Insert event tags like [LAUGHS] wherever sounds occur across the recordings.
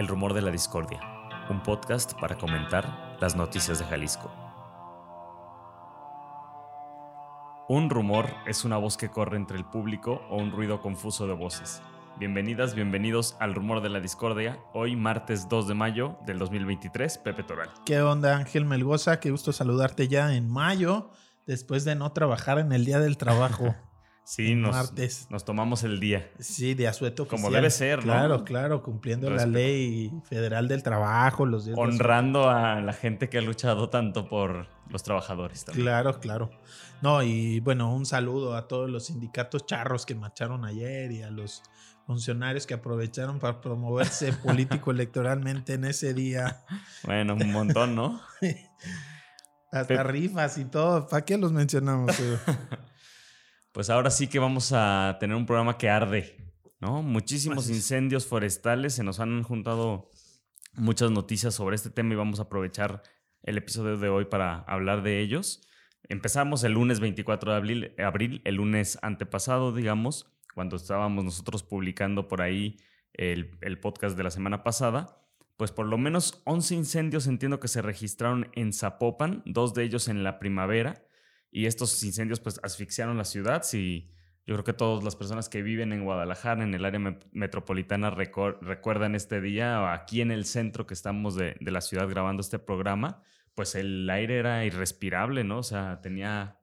El Rumor de la Discordia, un podcast para comentar las noticias de Jalisco. Un rumor es una voz que corre entre el público o un ruido confuso de voces. Bienvenidas, bienvenidos al Rumor de la Discordia, hoy martes 2 de mayo del 2023, Pepe Toral. ¿Qué onda Ángel Melgoza? Qué gusto saludarte ya en mayo, después de no trabajar en el Día del Trabajo. [LAUGHS] Sí, nos, nos tomamos el día. Sí, de asueto oficial. Como debe ser, ¿no? Claro, claro, cumpliendo la ley federal del trabajo, los días Honrando a la gente que ha luchado tanto por los trabajadores también. Claro, claro. No, y bueno, un saludo a todos los sindicatos charros que marcharon ayer y a los funcionarios que aprovecharon para promoverse [LAUGHS] político electoralmente en ese día. Bueno, un montón, ¿no? [LAUGHS] Hasta rifas y todo. ¿Para qué los mencionamos? [LAUGHS] Pues ahora sí que vamos a tener un programa que arde, ¿no? Muchísimos incendios forestales, se nos han juntado muchas noticias sobre este tema y vamos a aprovechar el episodio de hoy para hablar de ellos. Empezamos el lunes 24 de abril, abril el lunes antepasado, digamos, cuando estábamos nosotros publicando por ahí el, el, podcast de la semana pasada, pues por lo menos 11 incendios entiendo que se registraron en Zapopan, dos de ellos en la primavera, y estos incendios pues asfixiaron la ciudad. y yo creo que todas las personas que viven en Guadalajara, en el área metropolitana, recuerdan este día, aquí en el centro que estamos de, de, la ciudad grabando este programa, pues el aire era irrespirable, ¿no? O sea, tenía...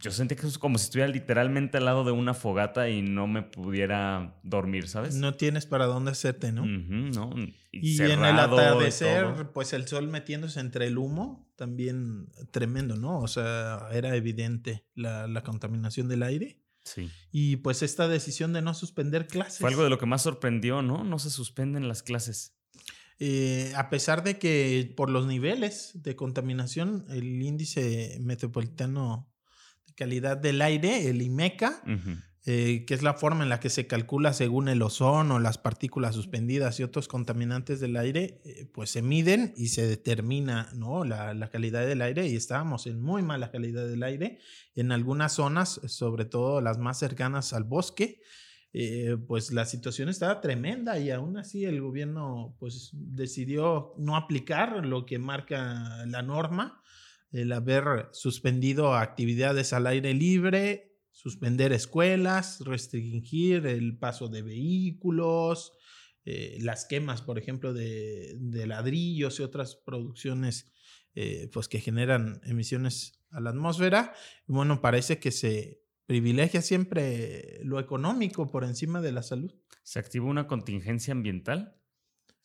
Yo sentía que es como si estuviera literalmente al lado de una fogata y no me pudiera dormir, ¿sabes? No tienes para dónde hacerte, ¿no? ¿no? Y, en el atardecer, pues el sol metiéndose entre el humo, también tremendo, ¿no? O sea, era evidente la, contaminación del aire. Sí. Y pues esta decisión de no suspender clases. Fue algo de lo que más sorprendió, ¿no? No se suspenden las clases. Eh, a pesar de que por los niveles de contaminación, el índice metropolitano calidad del aire, el IMECA, eh, que es la forma en la que se calcula según el ozono, las partículas suspendidas y otros contaminantes del aire, eh, pues se miden y se determina ¿no? la, calidad del aire y estábamos en muy mala calidad del aire. En algunas zonas, sobre todo las más cercanas al bosque, eh, pues la situación estaba tremenda y aún así el gobierno pues decidió no aplicar lo que marca la norma, el haber suspendido actividades al aire libre suspender escuelas, restringir el paso de vehículos, eh, las quemas, por ejemplo, de, ladrillos y otras producciones eh, pues que generan emisiones a la atmósfera. Bueno, parece que se privilegia siempre lo económico por encima de la salud. ¿Se activó una contingencia ambiental?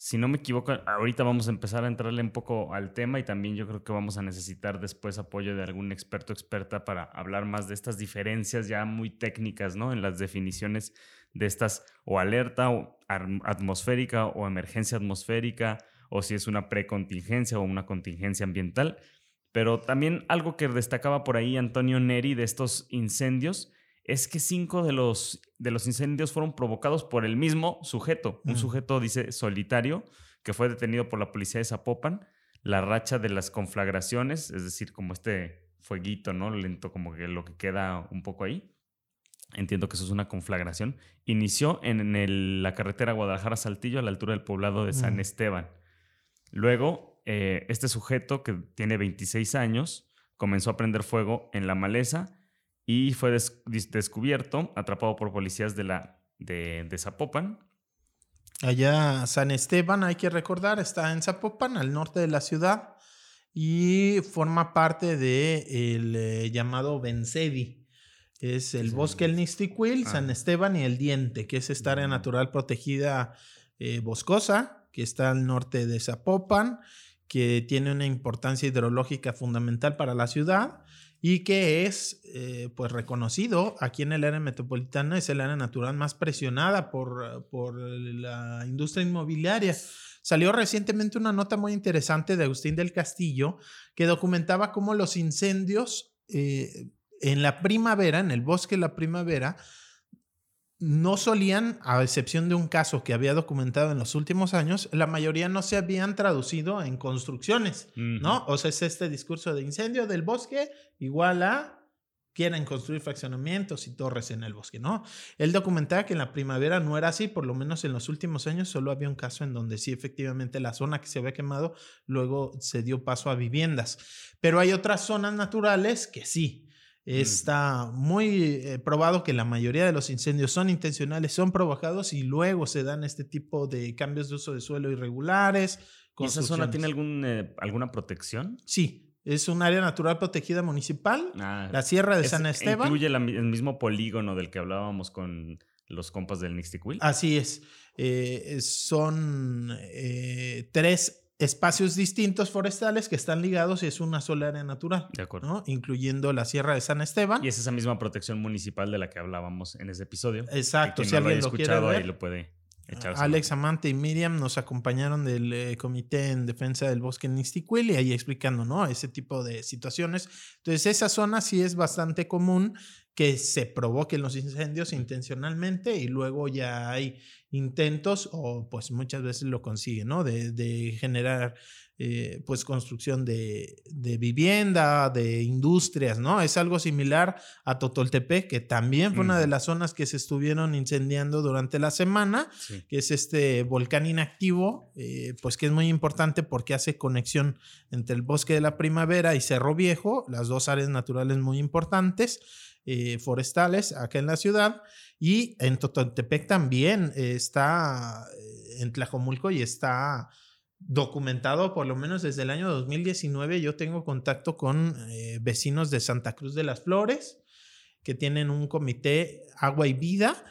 Si no me equivoco, ahorita vamos a empezar a entrarle un poco al tema y también yo creo que vamos a necesitar después apoyo de algún experto experta para hablar más de estas diferencias ya muy técnicas, ¿no? En las definiciones de estas o alerta atmosférica o emergencia atmosférica o si es una precontingencia o una contingencia ambiental. Pero también algo que destacaba por ahí Antonio Neri de estos incendios es que cinco de los, de los incendios fueron provocados por el mismo sujeto, un mm. sujeto, dice, solitario, que fue detenido por la policía de Zapopan. La racha de las conflagraciones, es decir, como este fueguito, ¿no? Lento, como que lo que queda un poco ahí. Entiendo que eso es una conflagración. Inició en la carretera Guadalajara-Saltillo, a la altura del poblado de San mm. Esteban. Luego, eh, este sujeto, que tiene 26 años, comenzó a prender fuego en la maleza y fue descubierto, atrapado por policías de, la, de, Zapopan. Allá San Esteban, hay que recordar, está en Zapopan, al norte de la ciudad, y forma parte del de el eh, llamado Bencedi. Es el bosque El Nistiquil, San ah. Esteban y el Diente, que es esta área mm. natural protegida eh, boscosa, que está al norte de Zapopan, que tiene una importancia hidrológica fundamental para la ciudad y que es eh, pues reconocido aquí en el área metropolitana, es el área natural más presionada por, por la industria inmobiliaria. Salió recientemente una nota muy interesante de Agustín del Castillo que documentaba cómo los incendios eh, en la primavera, en el bosque de la primavera, no solían, a excepción de un caso que había documentado en los últimos años, la mayoría no se habían traducido en construcciones, ¿no? O sea, es este discurso de incendio del bosque igual a quieren construir fraccionamientos y torres en el bosque, ¿no? Él documentaba que en la primavera no era así, por lo menos en los últimos años solo había un caso en donde sí efectivamente la zona que se había quemado luego se dio paso a viviendas, pero hay otras zonas naturales que sí. Está muy eh, probado que la mayoría de los incendios son intencionales, son provocados y luego se dan este tipo de cambios de uso de suelo irregulares. ¿Y esa zona tiene algún, eh, alguna protección? Sí, es un área natural protegida municipal, ah, la Sierra de San Esteban. Incluye el mismo polígono del que hablábamos con los compas del Nixtiquil. Así es. Eh, son eh, tres espacios distintos forestales que están ligados y es una sola área natural. De acuerdo. Incluyendo la Sierra de San Esteban. Y es esa misma protección municipal de la que hablábamos en ese episodio. Exacto. si alguien lo, escuchado, ahí lo puede Alex Amante y Miriam nos acompañaron del eh, Comité en Defensa del Bosque en Nistiquil y ahí explicando, ¿no? Ese tipo de situaciones. Entonces, esa zona sí es bastante común que se provoquen los incendios intencionalmente y luego ya hay intentos o pues muchas veces lo consiguen, ¿no? De, de generar eh, pues construcción de, vivienda, de industrias, ¿no? Es algo similar a Totoltepec, que también fue una de las zonas que se estuvieron incendiando durante la semana, que es este volcán inactivo, eh, pues que es muy importante porque hace conexión entre el bosque de la primavera y Cerro Viejo, las dos áreas naturales muy importantes. Eh, forestales acá en la ciudad y en Totoltepec también está en Tlajomulco y está documentado por lo menos desde el año 2019. Yo tengo contacto con eh, vecinos de Santa Cruz de las Flores que tienen un comité Agua y Vida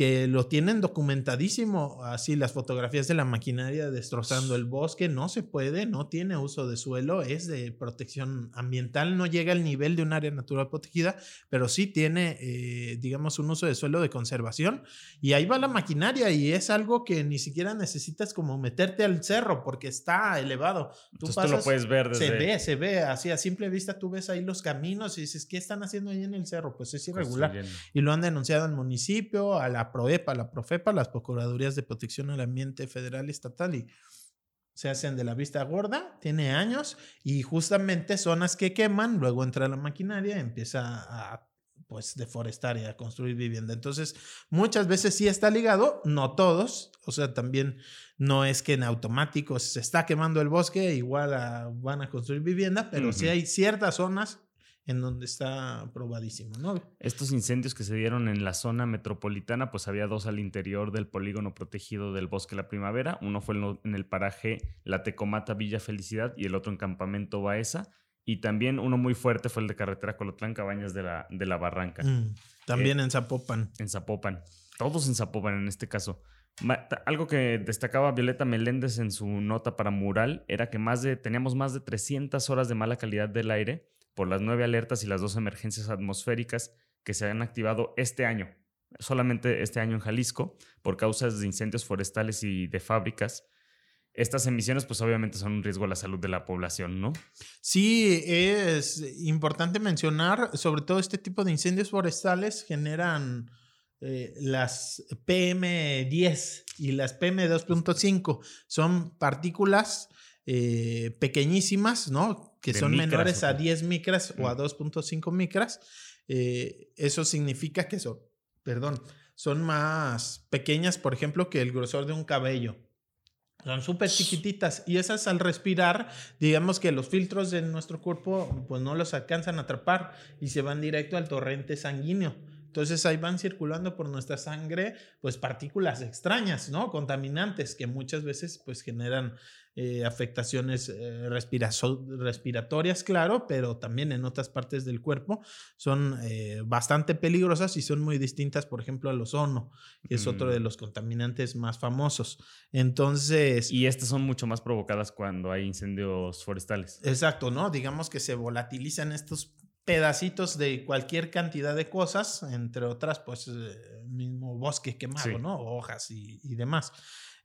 que lo tienen documentadísimo, así las fotografías de la maquinaria destrozando el bosque, no se puede, no tiene uso de suelo, es de protección ambiental, no llega al nivel de un área natural protegida, pero sí tiene, eh, digamos, un uso de suelo de conservación y ahí va la maquinaria y es algo que ni siquiera necesitas como meterte al cerro porque está elevado. Tú, Entonces, lo puedes ver desde... Se ve, se ve, así a simple vista tú ves ahí los caminos y dices, ¿qué están haciendo ahí en el cerro? Pues es irregular. Y lo han denunciado al municipio, a la la PROEPA, la PROFEPA, las Procuradurías de Protección al Ambiente Federal y Estatal y se hacen de la vista gorda, tiene años y justamente zonas que queman, luego entra la maquinaria y empieza a pues deforestar y a construir vivienda. Entonces, muchas veces sí está ligado, no todos, o sea, también no es que en automático se está quemando el bosque, igual van a construir vivienda, pero sí hay ciertas zonas en donde está probadísimo, ¿no? Estos incendios que se dieron en la zona metropolitana, pues había dos al interior del polígono protegido del Bosque La Primavera. Uno fue en el paraje La Tecomata Villa Felicidad y el otro en Campamento Baeza. Y también uno muy fuerte fue el de carretera Colotlán Cabañas de la, de la Barranca. Mm, también eh, en Zapopan. En Zapopan. Todos en Zapopan en este caso. algo que destacaba Violeta Meléndez en su nota para Mural era que más de, teníamos más de 300 horas de mala calidad del aire por las nueve alertas y las dos emergencias atmosféricas que se han activado este año, solamente este año en Jalisco, por causas de incendios forestales y de fábricas. Estas emisiones, pues obviamente son un riesgo a la salud de la población, ¿no? Sí, es importante mencionar, sobre todo este tipo de incendios forestales generan eh, las PM10 y las PM2.5. Son partículas eh, pequeñísimas, ¿no? Que son menores a 10 micras o a 2.5 micras, eh, eso significa que son, perdón, son más pequeñas, por ejemplo, que el grosor de un cabello. Son súper chiquititas y esas al respirar, digamos que los filtros de nuestro cuerpo pues no los alcanzan a atrapar y se van directo al torrente sanguíneo. Entonces ahí van circulando por nuestra sangre pues partículas extrañas, ¿no? Contaminantes que muchas veces pues generan eh, afectaciones eh, respiratorias, claro, pero también en otras partes del cuerpo son eh, bastante peligrosas y son muy distintas, por ejemplo, al ozono, que es otro de mm. los contaminantes más famosos. Entonces... Y estas son mucho más provocadas cuando hay incendios forestales. Exacto, ¿no? Digamos que se volatilizan estos pedacitos de cualquier cantidad de cosas, entre otras, pues, mismo bosque quemado, ¿no? Hojas y, y demás.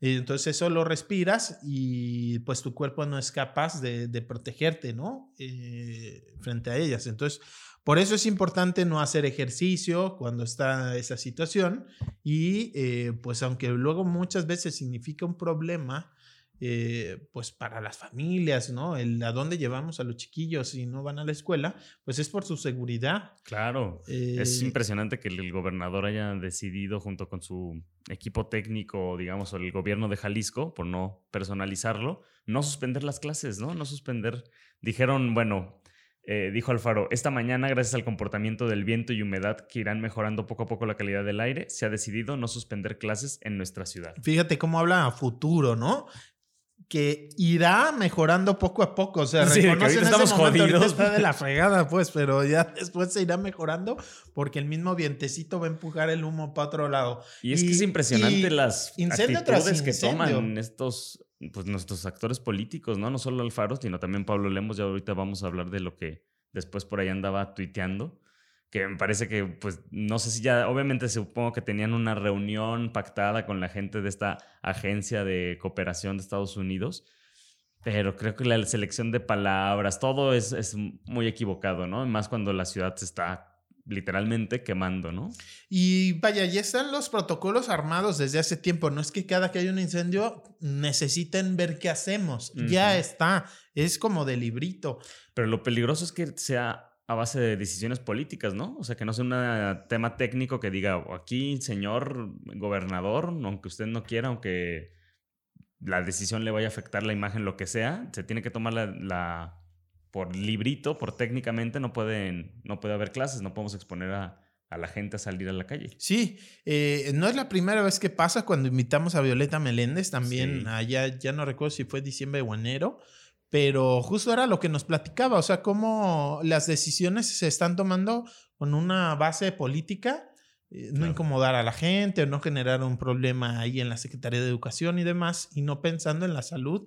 Entonces eso lo respiras y pues tu cuerpo no es capaz de, protegerte, ¿no? Eh, frente a ellas. Entonces, por eso es importante no hacer ejercicio cuando está esa situación y eh, pues aunque luego muchas veces significa un problema, eh, pues para las familias, ¿no? El a dónde llevamos a los chiquillos si no van a la escuela, pues es por su seguridad. Claro, es eh, impresionante que el gobernador haya decidido junto con su equipo técnico, digamos, o el gobierno de Jalisco, por no personalizarlo, no suspender las clases, ¿no? No suspender. Dijeron, bueno, eh, dijo Alfaro, esta mañana, gracias al comportamiento del viento y humedad que irán mejorando poco a poco la calidad del aire, se ha decidido no suspender clases en nuestra ciudad. Fíjate cómo habla a futuro, ¿no? Que irá mejorando poco a poco. O sea, sí, reconocen estamos jodidos. está de la fregada, pues, pero ya [LAUGHS] después se irá mejorando porque el mismo vientecito va a empujar el humo para otro lado. Y es que es impresionante las actitudes que toman estos, pues, nuestros actores políticos, ¿no? No solo Alfaro, sino también Pablo Lemos. Ya ahorita vamos a hablar de lo que después por ahí andaba tuiteando que me parece que, pues, no sé si ya, obviamente supongo que tenían una reunión pactada con la gente de esta agencia de cooperación de Estados Unidos, pero creo que la selección de palabras, todo es, es muy equivocado, ¿no? Más cuando la ciudad se está literalmente quemando, ¿no? Y vaya, ya están los protocolos armados desde hace tiempo. No es que cada que hay un incendio necesiten ver qué hacemos. Ya está. Es como de librito. Pero lo peligroso es que sea a base de decisiones políticas, ¿no? O sea, que no sea un tema técnico que diga, aquí, señor gobernador, aunque usted no quiera, aunque la decisión le vaya a afectar la imagen, lo que sea, se tiene que tomar la, por librito, por técnicamente, no, pueden, no puede haber clases, no podemos exponer a, la gente a salir a la calle. Sí, eh, no es la primera vez que pasa cuando invitamos a Violeta Meléndez, también allá, ya no recuerdo si fue diciembre o enero, pero justo era lo que nos platicaba, o sea, cómo las decisiones se están tomando con una base política, eh, no incomodar a la gente o no generar un problema ahí en la Secretaría de Educación y demás, y no pensando en la salud.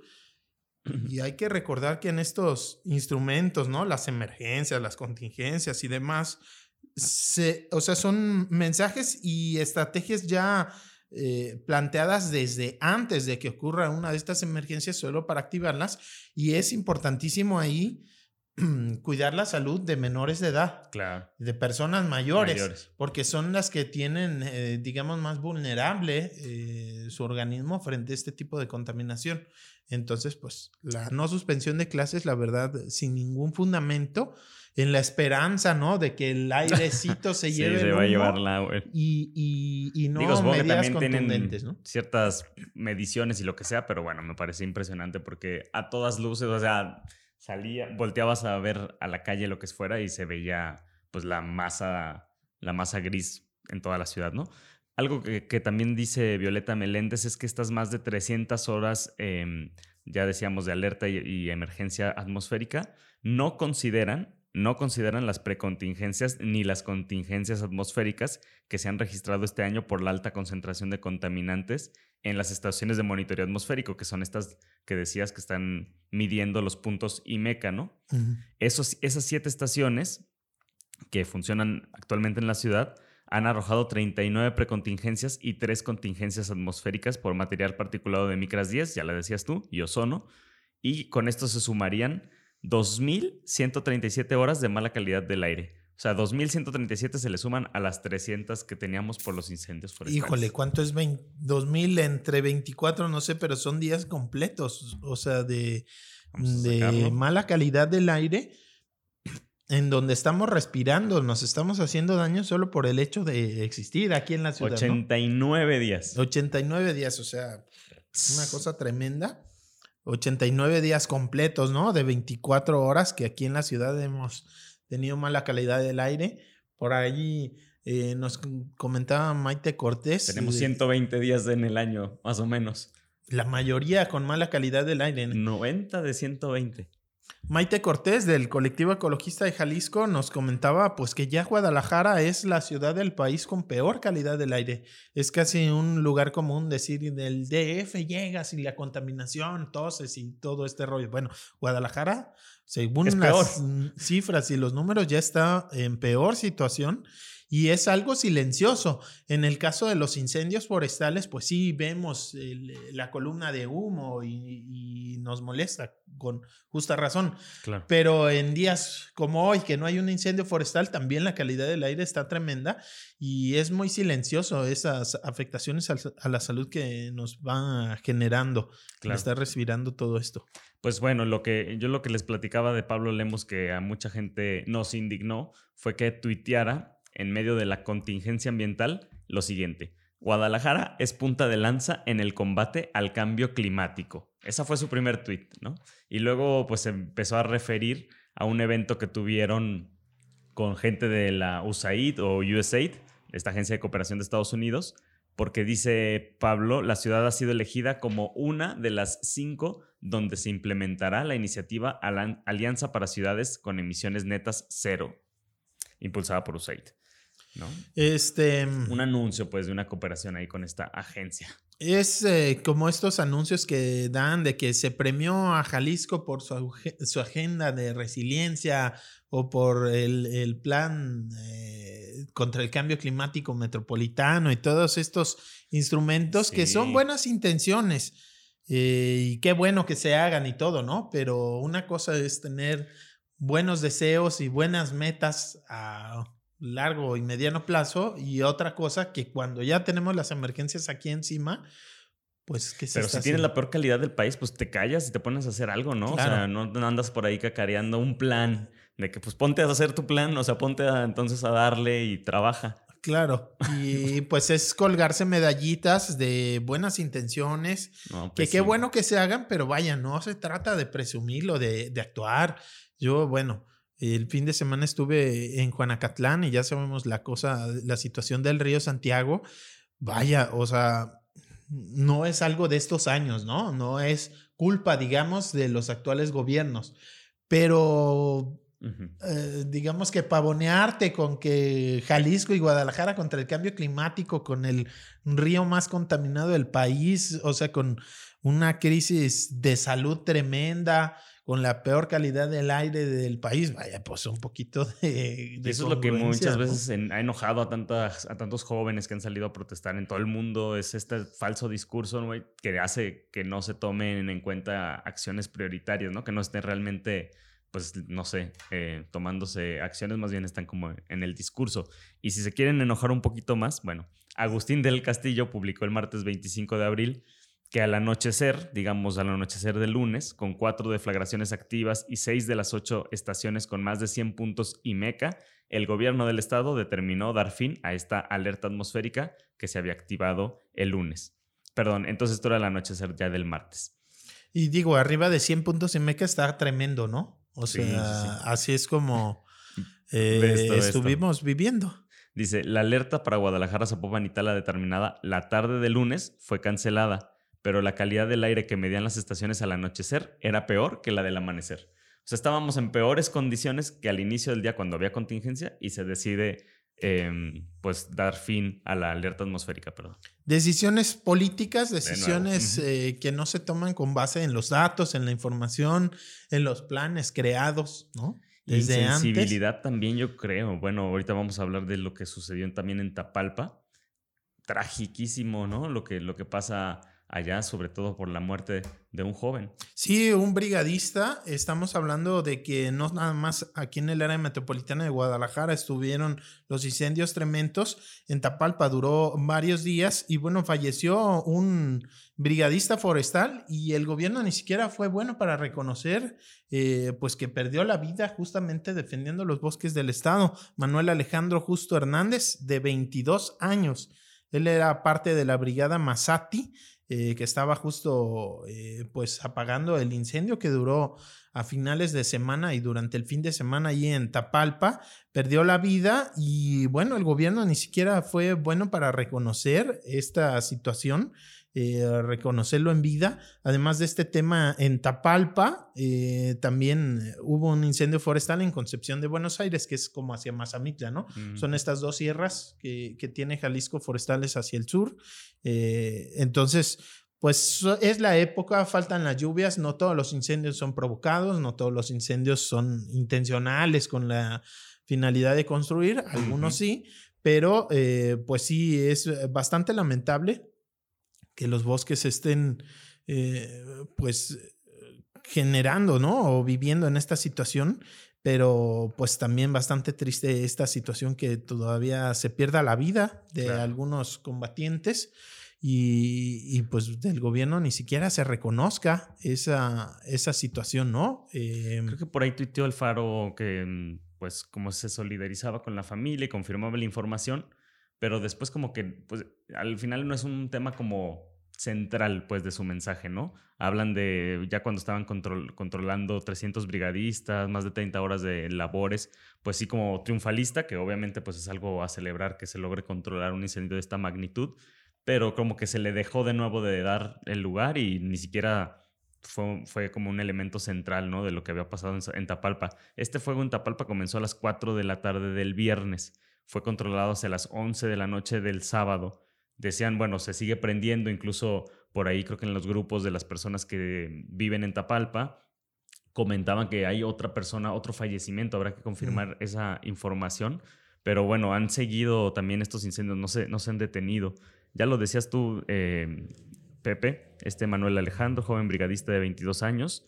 Y hay que recordar que en estos instrumentos, ¿no? Las emergencias, las contingencias y demás, se, o sea, son mensajes y estrategias ya eh, planteadas desde antes de que ocurra una de estas emergencias solo para activarlas y es importantísimo ahí [CLEARS THROAT] cuidar la salud de menores de edad, claro. de personas mayores, porque son las que tienen, eh, digamos, más vulnerable eh, su organismo frente a este tipo de contaminación. Entonces, pues la no suspensión de clases, la verdad, sin ningún fundamento, en la esperanza, ¿no? De que el airecito se [LAUGHS] lleve. Sí, se va a llevar la y, y, y, no Digo, medidas contundentes, ¿no? Ciertas mediciones y lo que sea, pero bueno, me parece impresionante porque a todas luces, o sea, salía, volteabas a ver a la calle lo que fuera y se veía pues la masa, la masa gris en toda la ciudad, ¿no? Algo que, que también dice Violeta Meléndez es que estas más de 300 horas, em, ya decíamos, de alerta y emergencia atmosférica, no consideran no consideran las precontingencias ni las contingencias atmosféricas que se han registrado este año por la alta concentración de contaminantes en las estaciones de monitoreo atmosférico, que son estas que decías que están midiendo los puntos IMECA, ¿no? Esos, esas siete estaciones que funcionan actualmente en la ciudad han arrojado 39 precontingencias y tres contingencias atmosféricas por material particulado de micras 10, ya la decías tú, y ozono, y con esto se sumarían 2.137 horas de mala calidad del aire. O sea, 2.137 se le suman a las 300 que teníamos por los incendios forestales. Híjole, ¿cuánto es 2.000 entre 24? No sé, pero son días completos. O sea, de, de mala calidad del aire en donde estamos respirando, nos estamos haciendo daño solo por el hecho de existir aquí en la ciudad. 89 días. 89 días, o sea, una cosa tremenda. 89 días completos, ¿no? De 24 horas que aquí en la ciudad hemos tenido mala calidad del aire. Por ahí eh, nos comentaba Maite Cortés. Tenemos 120 días en el año, más o menos. La mayoría con mala calidad del aire. 90 de 120. Maite Cortés del colectivo ecologista de Jalisco nos comentaba pues que ya Guadalajara es la ciudad del país con peor calidad del aire. Es casi un lugar común decir del DF llegas y la contaminación, toses y todo este rollo. Bueno, Guadalajara, según las cifras y los números, ya está en peor situación y es algo silencioso. En el caso de los incendios forestales, pues sí vemos la columna de humo y, nos molesta con justa razón. Pero en días como hoy, que no hay un incendio forestal, también la calidad del aire está tremenda y es muy silencioso esas afectaciones a, la salud que nos va generando claro. estar respirando todo esto. Pues bueno, lo que yo lo que les platicaba de Pablo Lemos que a mucha gente nos indignó fue que tuiteara en medio de la contingencia ambiental lo siguiente. Guadalajara es punta de lanza en el combate al cambio climático. Esa fue su primer tuit, ¿no? Y luego pues empezó a referir a un evento que tuvieron con gente de la USAID o USAID, esta agencia de cooperación de Estados Unidos, porque dice Pablo, la ciudad ha sido elegida como una de las cinco donde se implementará la iniciativa Alianza para Ciudades con Emisiones Netas Cero, impulsada por USAID. ¿No? Este, Un anuncio, pues, de una cooperación ahí con esta agencia. Es eh, como estos anuncios que dan de que se premió a Jalisco por su, su agenda de resiliencia o por el, plan eh, contra el cambio climático metropolitano y todos estos instrumentos que son buenas intenciones. Eh, y qué bueno que se hagan y todo, ¿no? Pero una cosa es tener buenos deseos y buenas metas a largo y mediano plazo y otra cosa que cuando ya tenemos las emergencias aquí encima, pues que se Pero si tienes la peor calidad del país, pues te callas y te pones a hacer algo, ¿no? O sea, no, andas por ahí cacareando un plan de que pues ponte a hacer tu plan, o sea, ponte entonces a darle y trabaja. Claro, y [LAUGHS] pues es colgarse medallitas de buenas intenciones, que pues qué bueno que se hagan, pero vaya, no se trata de presumirlo, de, de actuar. Yo, bueno, el fin de semana estuve en Juanacatlán y ya sabemos la cosa, la situación del río Santiago. Vaya, o sea, no es algo de estos años, ¿no? No es culpa, digamos, de los actuales gobiernos. Pero eh, digamos que pavonearte con que Jalisco y Guadalajara contra el cambio climático, con el río más contaminado del país, o sea, con una crisis de salud tremenda, con la peor calidad del aire del país, vaya, pues un poquito de... Eso es lo que muchas veces ha enojado a, tantas, a tantos jóvenes que han salido a protestar en todo el mundo, es este falso discurso ¿no? que hace que no se tomen en cuenta acciones prioritarias, ¿no? que no estén realmente pues no sé, eh, tomándose acciones, más bien están como en el discurso. Y si se quieren enojar un poquito más, bueno, Agustín del Castillo publicó el martes 25 de abril que al anochecer, digamos al anochecer del lunes, con cuatro deflagraciones activas y seis de las ocho estaciones con más de 100 puntos y meca, el gobierno del estado determinó dar fin a esta alerta atmosférica que se había activado el lunes. Perdón, entonces esto era el anochecer ya del martes. Y digo, arriba de 100 puntos y meca está tremendo, ¿no? O sea, así es como [LAUGHS] eh, estuvimos viviendo. Dice, la alerta para Guadalajara, Zapopan y Tala determinada la tarde de lunes fue cancelada pero la calidad del aire que medían las estaciones al anochecer era peor que la del amanecer. O sea, estábamos en peores condiciones que al inicio del día cuando había contingencia y se decide em, pues dar fin a la alerta atmosférica, perdón. Decisiones políticas, decisiones eh, que no se toman con base en los datos, en la información, en los planes creados, ¿no? Desde Insensibilidad también yo creo. Bueno, ahorita vamos a hablar de lo que sucedió también en Tapalpa. Tragiquísimo, ¿no? Lo que, lo que pasa allá, sobre todo por la muerte de un joven. Sí, un brigadista. Estamos hablando de que no nada más aquí en el área metropolitana de Guadalajara estuvieron los incendios tremendos. En Tapalpa duró varios días y bueno, falleció un brigadista forestal y el gobierno ni siquiera fue bueno para reconocer eh, pues que perdió la vida justamente defendiendo los bosques del estado. Manuel Alejandro Justo Hernández, de 22 años. Él era parte de la brigada Masati eh, que estaba justo eh, pues apagando el incendio que duró a finales de semana y durante el fin de semana ahí en Tapalpa, perdió la vida y bueno, el gobierno ni siquiera fue bueno para reconocer esta situación eh, reconocerlo en vida. Además de este tema en Tapalpa, eh, también hubo un incendio forestal en Concepción de Buenos Aires, que es como hacia Mazamitla, ¿no? Son estas dos sierras que, tiene Jalisco forestales hacia el sur. Eh, entonces, pues es la época, faltan las lluvias, no todos los incendios son provocados, no todos los incendios son intencionales con la finalidad de construir, algunos sí, pero eh, pues sí, es bastante lamentable que los bosques estén eh, pues generando, ¿no? O viviendo en esta situación, pero pues también bastante triste esta situación que todavía se pierda la vida de algunos combatientes y, pues del gobierno ni siquiera se reconozca esa, esa situación, ¿no? Em, Creo que por ahí tuiteó el Faro que mm, pues como se solidarizaba con la familia y confirmaba la información, pero después como que pues al final no es un tema como central pues de su mensaje, ¿no? Hablan de ya cuando estaban controlando 300 brigadistas, más de 30 horas de labores, pues sí como triunfalista, que obviamente pues es algo a celebrar que se logre controlar un incendio de esta magnitud, pero como que se le dejó de nuevo de dar el lugar y ni siquiera fue, fue como un elemento central, ¿no? De lo que había pasado en, en Tapalpa. Este fuego en Tapalpa comenzó a las 4 de la tarde del viernes, fue controlado hacia las 11 de la noche del sábado. Decían, bueno, se sigue prendiendo, incluso por ahí creo que en los grupos de las personas que viven en Tapalpa, comentaban que hay otra persona, otro fallecimiento, habrá que confirmar esa información, pero bueno, han seguido también estos incendios, no se, no se han detenido. Ya lo decías tú, eh, Pepe, este Manuel Alejandro, joven brigadista de 22 años,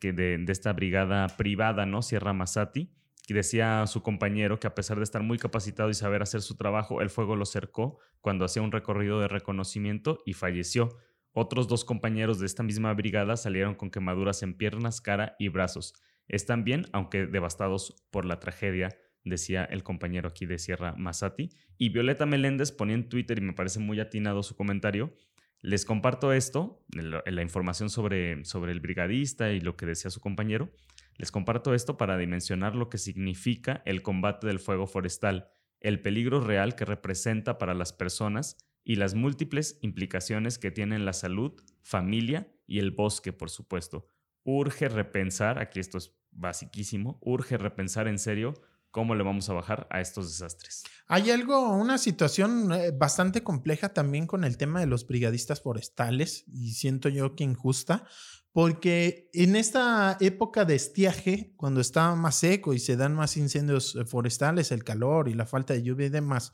que de, esta brigada privada, ¿no? Sierra Masati, que decía su compañero que a pesar de estar muy capacitado y saber hacer su trabajo, el fuego lo cercó cuando hacía un recorrido de reconocimiento y falleció. Otros dos compañeros de esta misma brigada salieron con quemaduras en piernas, cara y brazos. Están bien, aunque devastados por la tragedia decía el compañero aquí de Sierra Masati. Y Violeta Meléndez ponía en Twitter, y me parece muy atinado su comentario, les comparto esto, la información sobre, sobre el brigadista y lo que decía su compañero. Les comparto esto para dimensionar lo que significa el combate del fuego forestal, el peligro real que representa para las personas y las múltiples implicaciones que tienen la salud, familia y el bosque, por supuesto. Urge repensar, aquí esto es basiquísimo, urge repensar en serio cómo le vamos a bajar a estos desastres. Hay algo, una situación eh, bastante compleja también con el tema de los brigadistas forestales y siento yo que injusta, porque en esta época de estiaje, cuando está más seco y se dan más incendios eh, forestales, el calor y la falta de lluvia y demás,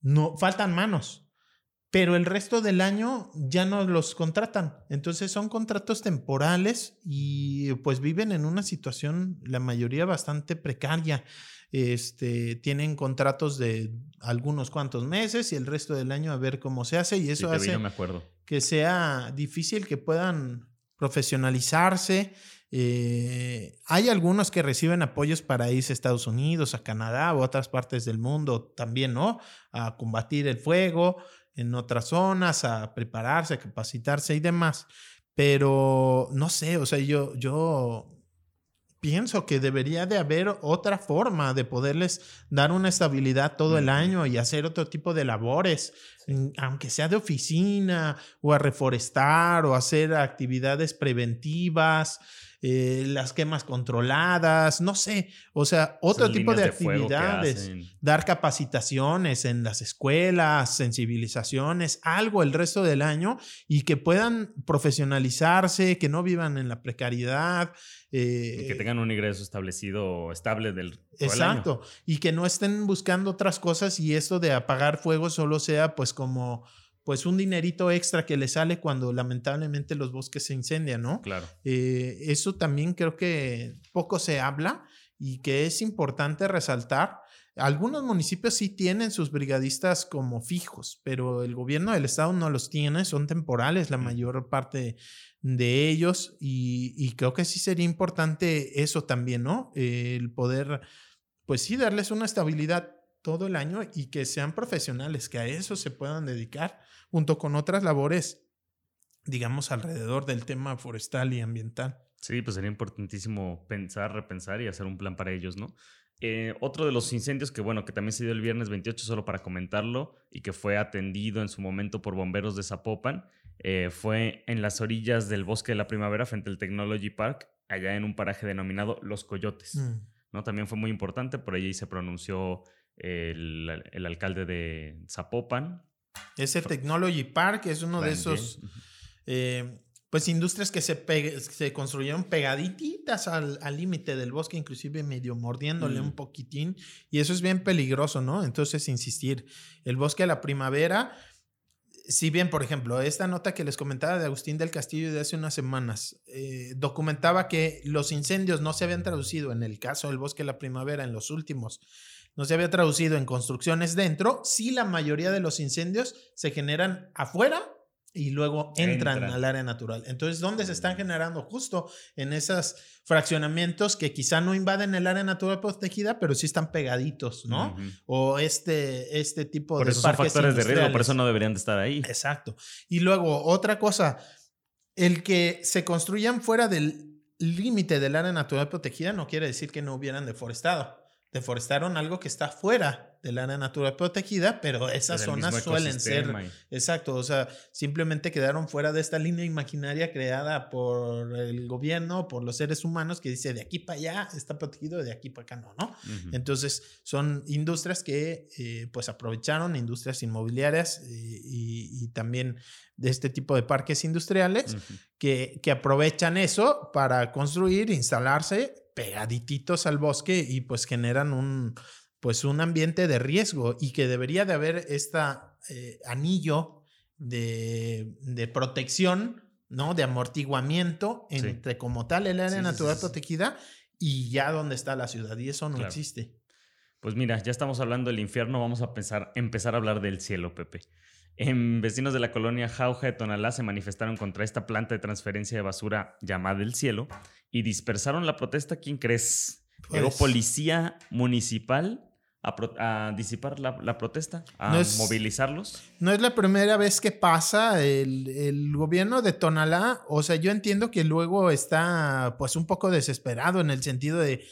no faltan manos. Pero el resto del año ya no los contratan. Entonces son contratos temporales y pues viven en una situación, la mayoría bastante precaria este, tienen contratos de algunos cuantos meses y el resto del año a ver cómo se hace y eso hace que sea difícil que puedan profesionalizarse. Eh, hay algunos que reciben apoyos para irse a Estados Unidos, a Canadá o otras partes del mundo también, ¿no? A combatir el fuego en otras zonas, a prepararse, a capacitarse y demás. Pero no sé, o sea, yo, yo pienso que debería de haber otra forma de poderles dar una estabilidad todo el año y hacer otro tipo de labores, aunque sea de oficina o a reforestar o hacer actividades preventivas. Eh, las quemas controladas, no sé, o sea, otro tipo de actividades, dar capacitaciones en las escuelas, sensibilizaciones, algo el resto del año y que puedan profesionalizarse, que no vivan en la precariedad. y que eh, tengan un ingreso establecido, estable del... Exacto, y que no estén buscando otras cosas y esto de apagar fuego solo sea pues como pues un dinerito extra que le sale cuando lamentablemente los bosques se incendian, ¿no? Claro. Eh, eso también creo que poco se habla y que es importante resaltar. Algunos municipios sí tienen sus brigadistas como fijos, pero el gobierno del estado no los tiene, son temporales la mayor parte de ellos y, creo que sí sería importante eso también, ¿no? el poder, pues sí, darles una estabilidad todo el año y que sean profesionales, que a eso se puedan dedicar junto con otras labores, digamos, alrededor del tema forestal y ambiental. Sí, pues sería importantísimo pensar, repensar y hacer un plan para ellos, ¿no? Eh, otro de los incendios que, bueno, que también se dio el viernes 28, solo para comentarlo, y que fue atendido en su momento por bomberos de Zapopan, eh, fue en las orillas del Bosque de la Primavera, frente al Technology Park, allá en un paraje denominado Los Coyotes. Mm. ¿no? También fue muy importante, por allí se pronunció el, el alcalde de Zapopan, ese Technology Park es uno de esos, eh, pues industrias que se, se construyeron pegaditas al límite del bosque, inclusive medio mordiéndole un mm. poquitín, y eso es bien peligroso, ¿no? Entonces, insistir, el bosque a la primavera, si bien, por ejemplo, esta nota que les comentaba de Agustín del Castillo de hace unas semanas, eh, documentaba que los incendios no se habían traducido, en el caso del bosque a la primavera, en los últimos, no se había traducido en construcciones dentro, sí la mayoría de los incendios se generan afuera y luego entran, al área natural. Entonces, ¿dónde se están generando? Justo en esos fraccionamientos que quizá no invaden el área natural protegida, pero sí están pegaditos, ¿no? O este, este tipo por de... Eso son factores de riesgo, por eso no deberían de estar ahí. Exacto. Y luego, otra cosa, el que se construyan fuera del límite del área natural protegida no quiere decir que no hubieran deforestado deforestaron algo que está fuera del área natural protegida, pero esas zonas suelen ser, exacto, o sea, simplemente quedaron fuera de esta línea imaginaria creada por el gobierno, por los seres humanos, que dice de aquí para allá está protegido, de aquí para acá no, ¿no? Entonces, son industrias que eh, pues aprovecharon, industrias inmobiliarias eh, y, también de este tipo de parques industriales que, que aprovechan eso para construir, instalarse pegadititos al bosque y pues generan un, pues un ambiente de riesgo y que debería de haber este anillo de, de, protección, ¿no? De amortiguamiento entre como tal el área natural protegida y ya donde está la ciudad y eso no existe. Pues mira, ya estamos hablando del infierno, vamos a pensar, empezar a hablar del cielo, Pepe. En vecinos de la colonia Jauja de Tonalá se manifestaron contra esta planta de transferencia de basura llamada El Cielo y dispersaron la protesta. ¿Quién crees? Llegó pues policía municipal a, disipar la, protesta, a movilizarlos. No es la primera vez que pasa el, el, gobierno de Tonalá. O sea, yo entiendo que luego está pues un poco desesperado en el sentido de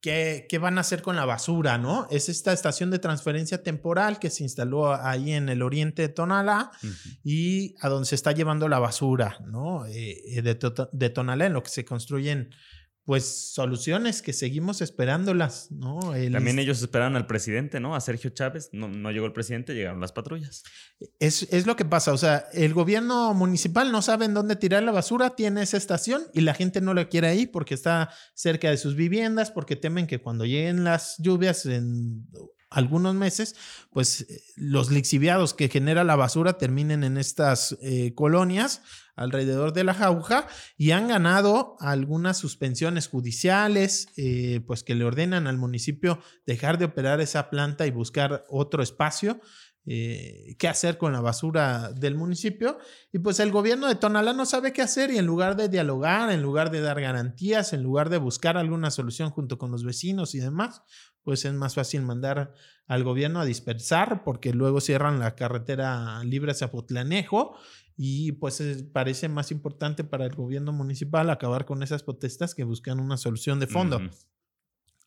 ¿Qué, van a hacer con la basura, no? Es esta estación de transferencia temporal que se instaló ahí en el oriente de Tonalá y a donde se está llevando la basura, ¿no? Eh, eh, de, de, Tonalá, en lo que se construyen pues soluciones que seguimos esperándolas, ¿no? También ellos esperaron al presidente, ¿no? A Sergio Chávez. No, no llegó el presidente, llegaron las patrullas. Es, es, lo que pasa, o sea, el gobierno municipal no sabe en dónde tirar la basura, tiene esa estación y la gente no la quiere ahí porque está cerca de sus viviendas, porque temen que cuando lleguen las lluvias en algunos meses, pues eh, los lixiviados que genera la basura terminen en estas eh, colonias alrededor de la jauja y han ganado algunas suspensiones judiciales, eh, pues que le ordenan al municipio dejar de operar esa planta y buscar otro espacio. qué hacer con la basura del municipio y pues el gobierno de Tonalá no sabe qué hacer y en lugar de dialogar, en lugar de dar garantías, en lugar de buscar alguna solución junto con los vecinos y demás, pues es más fácil mandar al gobierno a dispersar porque luego cierran la carretera libre hacia Potlanejo y pues parece más importante para el gobierno municipal acabar con esas protestas que buscan una solución de fondo.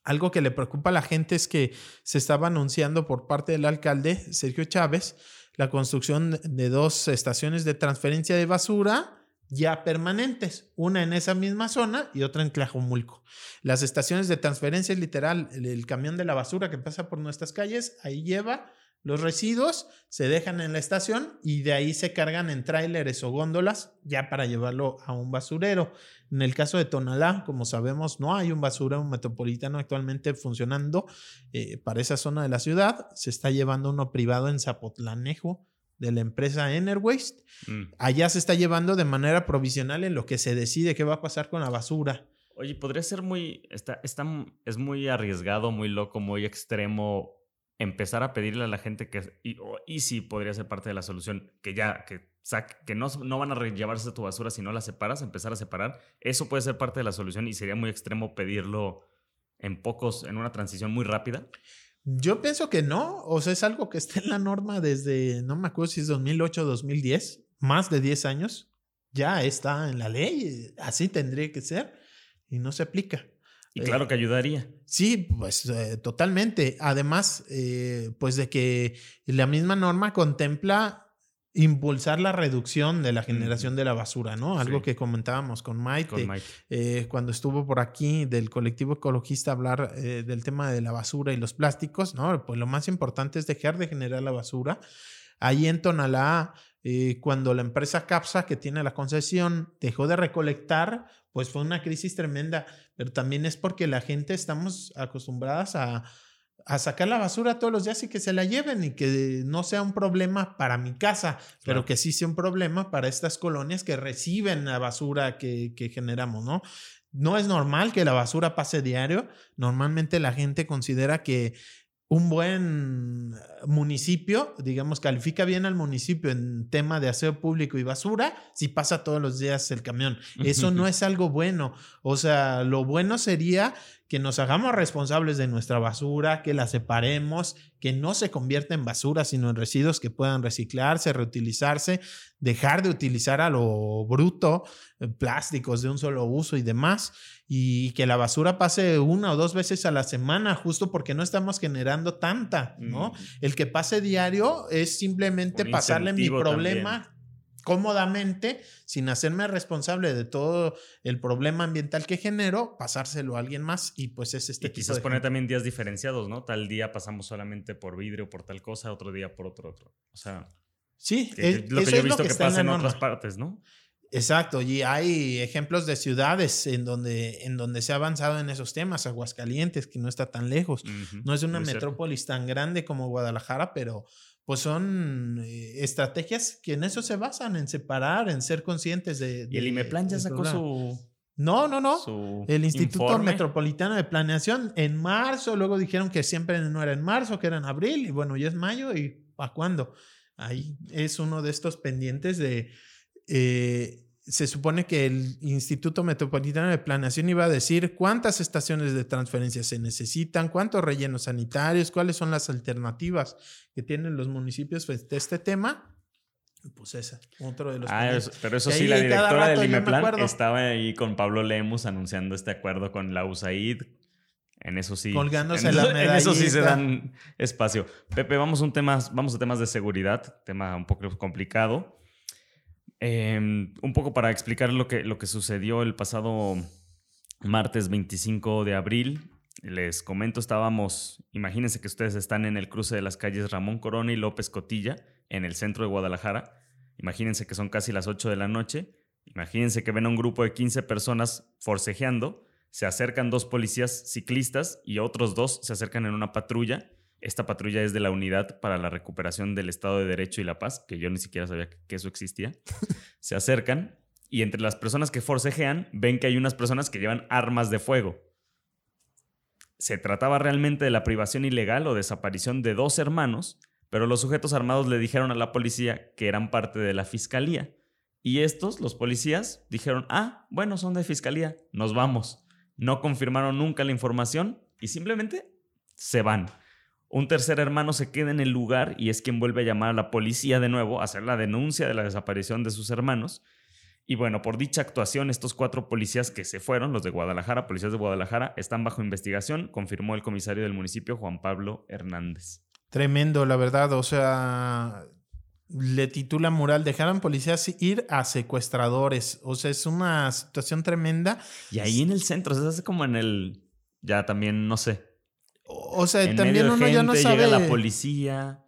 Algo que le preocupa a la gente es que se estaba anunciando por parte del alcalde Sergio Chávez la construcción de dos estaciones de transferencia de basura ya permanentes, una en esa misma zona y otra en Tlajomulco. Las estaciones de transferencia literal, el, camión de la basura que pasa por nuestras calles, ahí lleva los residuos, se dejan en la estación y de ahí se cargan en tráileres o góndolas ya para llevarlo a un basurero. En el caso de Tonalá, como sabemos, no hay un basurero metropolitano actualmente funcionando eh, para esa zona de la ciudad. Se está llevando uno privado en Zapotlanejo de la empresa Enerwaste. Mm. Allá se está llevando de manera provisional en lo que se decide qué va a pasar con la basura. Oye, podría ser muy, está, está, es muy arriesgado, muy loco, muy extremo empezar a pedirle a la gente que, y, y sí podría ser parte de la solución, que ya, que, que no, no van a llevarse tu basura si no la separas, empezar a separar, eso puede ser parte de la solución y sería muy extremo pedirlo en pocos, en una transición muy rápida. Yo pienso que no, o sea, es algo que está en la norma desde, no me acuerdo si es 2008 o 2010, más de 10 años, ya está en la ley, así tendría que ser y no se aplica. Y claro que ayudaría. Sí, pues eh, totalmente. Además, eh, pues de que la misma norma contempla impulsar la reducción de la generación de la basura, ¿no? Algo que comentábamos con Mike, eh, cuando estuvo por aquí del colectivo ecologista hablar del tema de la basura y los plásticos, ¿no? Pues lo más importante es dejar de generar la basura. Ahí en Tonalá, eh, cuando la empresa CAPSA, que tiene la concesión, dejó de recolectar, pues fue una crisis tremenda, pero también es porque la gente estamos acostumbradas a, a sacar la basura todos los días y que se la lleven y que no sea un problema para mi casa, pero que sí sea un problema para estas colonias que reciben la basura que, que generamos, ¿no? No es normal que la basura pase diario. Normalmente la gente considera que un buen municipio, digamos, califica bien al municipio en tema de aseo público y basura si pasa todos los días el camión. Eso [LAUGHS] no es algo bueno. O sea, lo bueno sería que nos hagamos responsables de nuestra basura, que la separemos, que no se convierta en basura, sino en residuos que puedan reciclarse, reutilizarse, dejar de utilizar a lo bruto eh, plásticos de un solo uso y demás, y que la basura pase una o dos veces a la semana, justo porque no estamos generando tanta, ¿no? El que pase diario es simplemente pasarle mi problema cómodamente, sin hacerme responsable de todo el problema ambiental que genero, pasárselo a alguien más y pues es este y quizás poner también días diferenciados, ¿no? Tal día pasamos solamente por vidrio, por tal cosa, otro día por otro, otro. O sea, sí, es, lo que yo he visto que, pasa en, otras partes, ¿no? Exacto, y hay ejemplos de ciudades en donde, en donde se ha avanzado en esos temas, Aguascalientes, que no está tan lejos, no es una metrópolis tan grande como Guadalajara, pero pues son eh, estrategias que en eso se basan, en separar, en ser conscientes de... y el IMEPLAN ya sacó su... No, no, no. el Instituto Metropolitano de Planeación en marzo, luego dijeron que siempre no era en marzo, que era en abril, y bueno, ya es mayo, ¿y para cuándo? Ahí es uno de estos pendientes de... Eh, se supone que el Instituto Metropolitano de Planeación iba a decir cuántas estaciones de transferencia se necesitan, cuántos rellenos sanitarios, cuáles son las alternativas que tienen los municipios frente a este tema. Pues esa, otro de los. Ah, pero eso sí, la directora del IMEPLAN estaba ahí con Pablo Lemus anunciando este acuerdo con la USAID. En eso sí. Colgándose en, la en eso sí se dan espacio. Pepe, vamos, un temas, vamos a temas de seguridad, tema un poco complicado. Em, un poco para explicar lo que, lo que sucedió el pasado martes 25 de abril. Les comento, estábamos, imagínense que ustedes están en el cruce de las calles Ramón Corona y López Cotilla, en el centro de Guadalajara. Imagínense que son casi las 8 de la noche. Imagínense que ven a un grupo de 15 personas forcejeando. Se acercan dos policías ciclistas y otros dos se acercan en una patrulla esta patrulla es de la Unidad para la Recuperación del Estado de Derecho y la Paz, que yo ni siquiera sabía que eso existía. [LAUGHS] Se acercan y entre las personas que forcejean ven que hay unas personas que llevan armas de fuego. Se trataba realmente de la privación ilegal o desaparición de dos hermanos, pero los sujetos armados le dijeron a la policía que eran parte de la fiscalía. Y estos, los policías, dijeron, ah, bueno, son de fiscalía, nos vamos. No confirmaron nunca la información y simplemente se van. Un tercer hermano se queda en el lugar y es quien vuelve a llamar a la policía de nuevo a hacer la denuncia de la desaparición de sus hermanos. Y bueno, por dicha actuación, estos cuatro policías que se fueron, los de Guadalajara, policías de Guadalajara, están bajo investigación, confirmó el comisario del municipio, Juan Pablo Hernández. Tremendo, la verdad. O sea, le titula mural, dejaron policías ir a secuestradores. O sea, es una situación tremenda. Y ahí en el centro, se hace como en el, ya también, no sé, o sea, también uno ya no sabe. Llega la policía.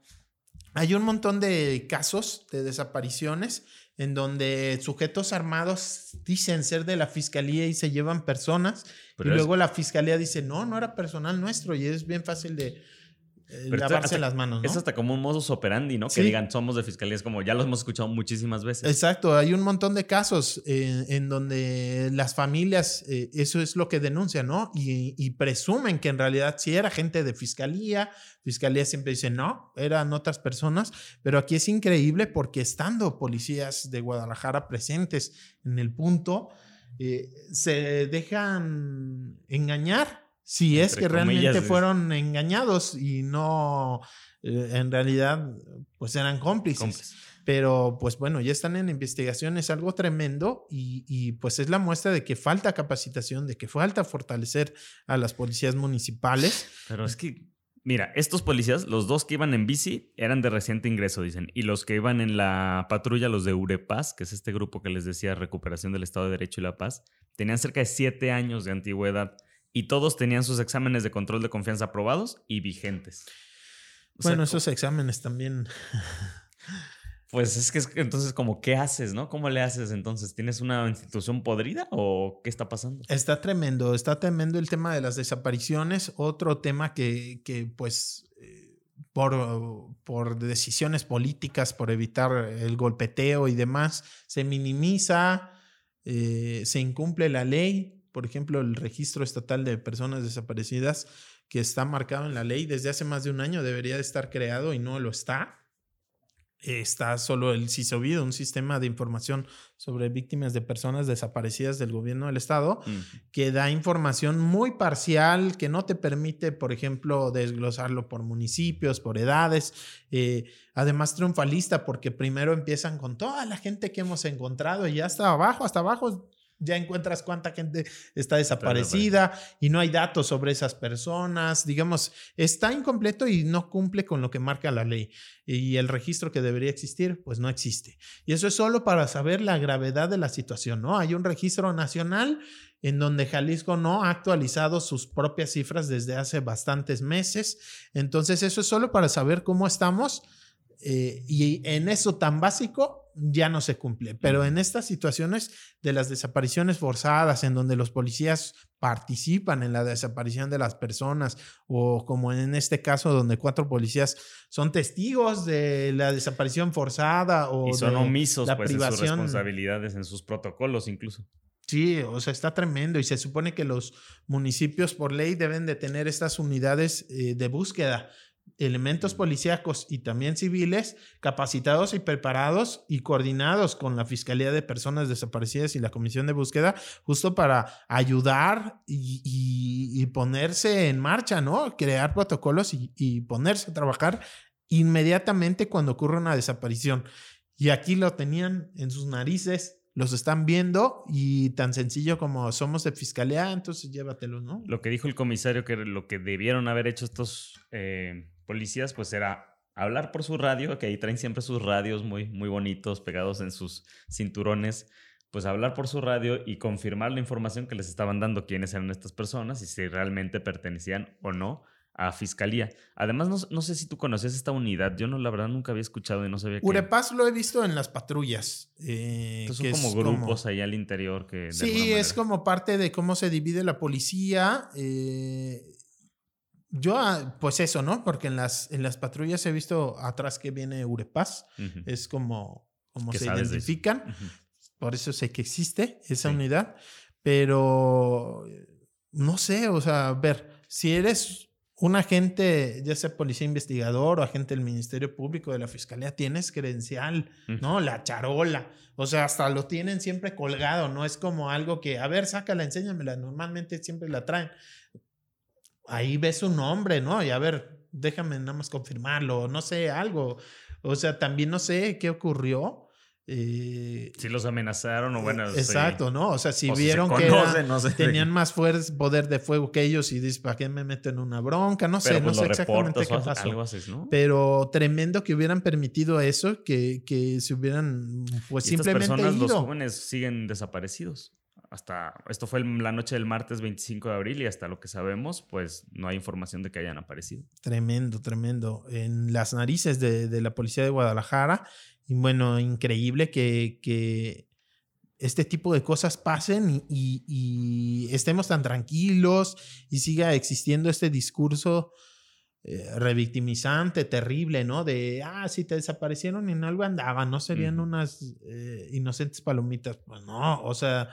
Hay un montón de casos de desapariciones en donde sujetos armados dicen ser de la fiscalía y se llevan personas y luego la fiscalía dice, no, no era personal nuestro y es bien fácil de, eh, lavarse las manos. Es hasta como un modus operandi, ¿no? Que digan, somos de fiscalía, es como ya lo hemos escuchado muchísimas veces. Exacto, hay un montón de casos eh, en donde las familias, eh, eso es lo que denuncian, ¿no? Y, presumen que en realidad sí era gente de fiscalía, fiscalía siempre dice, no, eran otras personas, pero aquí es increíble porque estando policías de Guadalajara presentes en el punto, se dejan engañar si es que realmente fueron engañados y no, eh, en realidad, pues eran cómplices. Pero pues bueno, ya están en investigación, es algo tremendo y, pues es la muestra de que falta capacitación, de que falta fortalecer a las policías municipales. Pero es que, mira, estos policías, los dos que iban en bici, eran de reciente ingreso, dicen, y los que iban en la patrulla, los de Urepaz, que es este grupo que les decía Recuperación del Estado de Derecho y la Paz, tenían cerca de siete años de antigüedad y todos tenían sus exámenes de control de confianza aprobados y vigentes. bueno, esos exámenes también. Pues es que es, entonces, como, ¿qué haces, no? ¿Cómo le haces entonces? ¿Tienes una institución podrida o qué está pasando? Está tremendo, está tremendo el tema de las desapariciones. Otro tema que, que pues, eh, por, por decisiones políticas, por evitar el golpeteo y demás, se minimiza, eh, se incumple la ley. Por ejemplo, el registro estatal de personas desaparecidas que está marcado en la ley desde hace más de un año debería de estar creado y no lo está está solo el CISOVID, un sistema de información sobre víctimas de personas desaparecidas del gobierno del estado, que da información muy parcial, que no te permite, por ejemplo, desglosarlo por municipios, por edades. Eh, además, triunfalista, porque primero empiezan con toda la gente que hemos encontrado y ya hasta abajo, hasta abajo ya encuentras cuánta gente está desaparecida y no hay datos sobre esas personas. Digamos, está incompleto y no cumple con lo que marca la ley. Y el registro que debería existir, pues no existe. Y eso es solo para saber la gravedad de la situación, ¿no? Hay un registro nacional en donde Jalisco no ha actualizado sus propias cifras desde hace bastantes meses. Entonces, eso es solo para saber cómo estamos. Eh, y en eso tan básico ya no se cumple. Pero en estas situaciones de las desapariciones forzadas, en donde los policías participan en la desaparición de las personas, o como en este caso donde cuatro policías son testigos de la desaparición forzada o y son omisos la pues, en sus responsabilidades, en sus protocolos incluso. Sí, o sea, está tremendo y se supone que los municipios por ley deben de tener estas unidades eh, de búsqueda elementos policíacos y también civiles capacitados y preparados y coordinados con la Fiscalía de Personas Desaparecidas y la Comisión de Búsqueda, justo para ayudar y, ponerse en marcha, ¿no? Crear protocolos y, ponerse a trabajar inmediatamente cuando ocurre una desaparición. Y aquí lo tenían en sus narices los están viendo y tan sencillo como somos de fiscalía, entonces llévatelo, ¿no? Lo que dijo el comisario que lo que debieron haber hecho estos eh, policías, pues era hablar por su radio, que ahí traen siempre sus radios muy, muy bonitos pegados en sus cinturones, pues hablar por su radio y confirmar la información que les estaban dando quiénes eran estas personas y si realmente pertenecían o no a fiscalía. Además, no, sé si tú conoces esta unidad. Yo no, la verdad, nunca había escuchado y no sabía que... Urepaz lo he visto en las patrullas. Eh, son como grupos ahí al interior que... Sí, es como parte de cómo se divide la policía. Eh, yo, ah, pues eso, ¿no? Porque en las, en las patrullas he visto atrás que viene Urepaz. Es como, como se identifican. Por eso sé que existe esa unidad. Pero no sé, o sea, a ver, si eres un agente, ya sea policía investigador o agente del Ministerio Público de la Fiscalía, tienes credencial, ¿no? La charola. O sea, hasta lo tienen siempre colgado, no es como algo que, a ver, sácala, enséñamela. Normalmente siempre la traen. Ahí ves su nombre, ¿no? Y a ver, déjame nada más confirmarlo, no sé, algo. O sea, también no sé qué ocurrió eh, si los amenazaron o bueno. Exacto, ¿no? O sea, si vieron que tenían más fuerza, poder de fuego que ellos y dices, ¿para qué me meto en una bronca? No sé, no pues, sé exactamente qué pasó. Pero tremendo que hubieran permitido eso, que, que se hubieran, pues simplemente. personas, los jóvenes, siguen desaparecidos. Hasta esto fue la noche del martes 25 de abril y hasta lo que sabemos, pues no hay información de que hayan aparecido. Tremendo, tremendo. En las narices de, de la policía de Guadalajara y bueno, increíble que, este tipo de cosas pasen y, estemos tan tranquilos y siga existiendo este discurso eh, revictimizante, terrible, ¿no? De, ah, si te desaparecieron y en algo andaban, ¿no serían unas eh, inocentes palomitas? Pues no, o sea,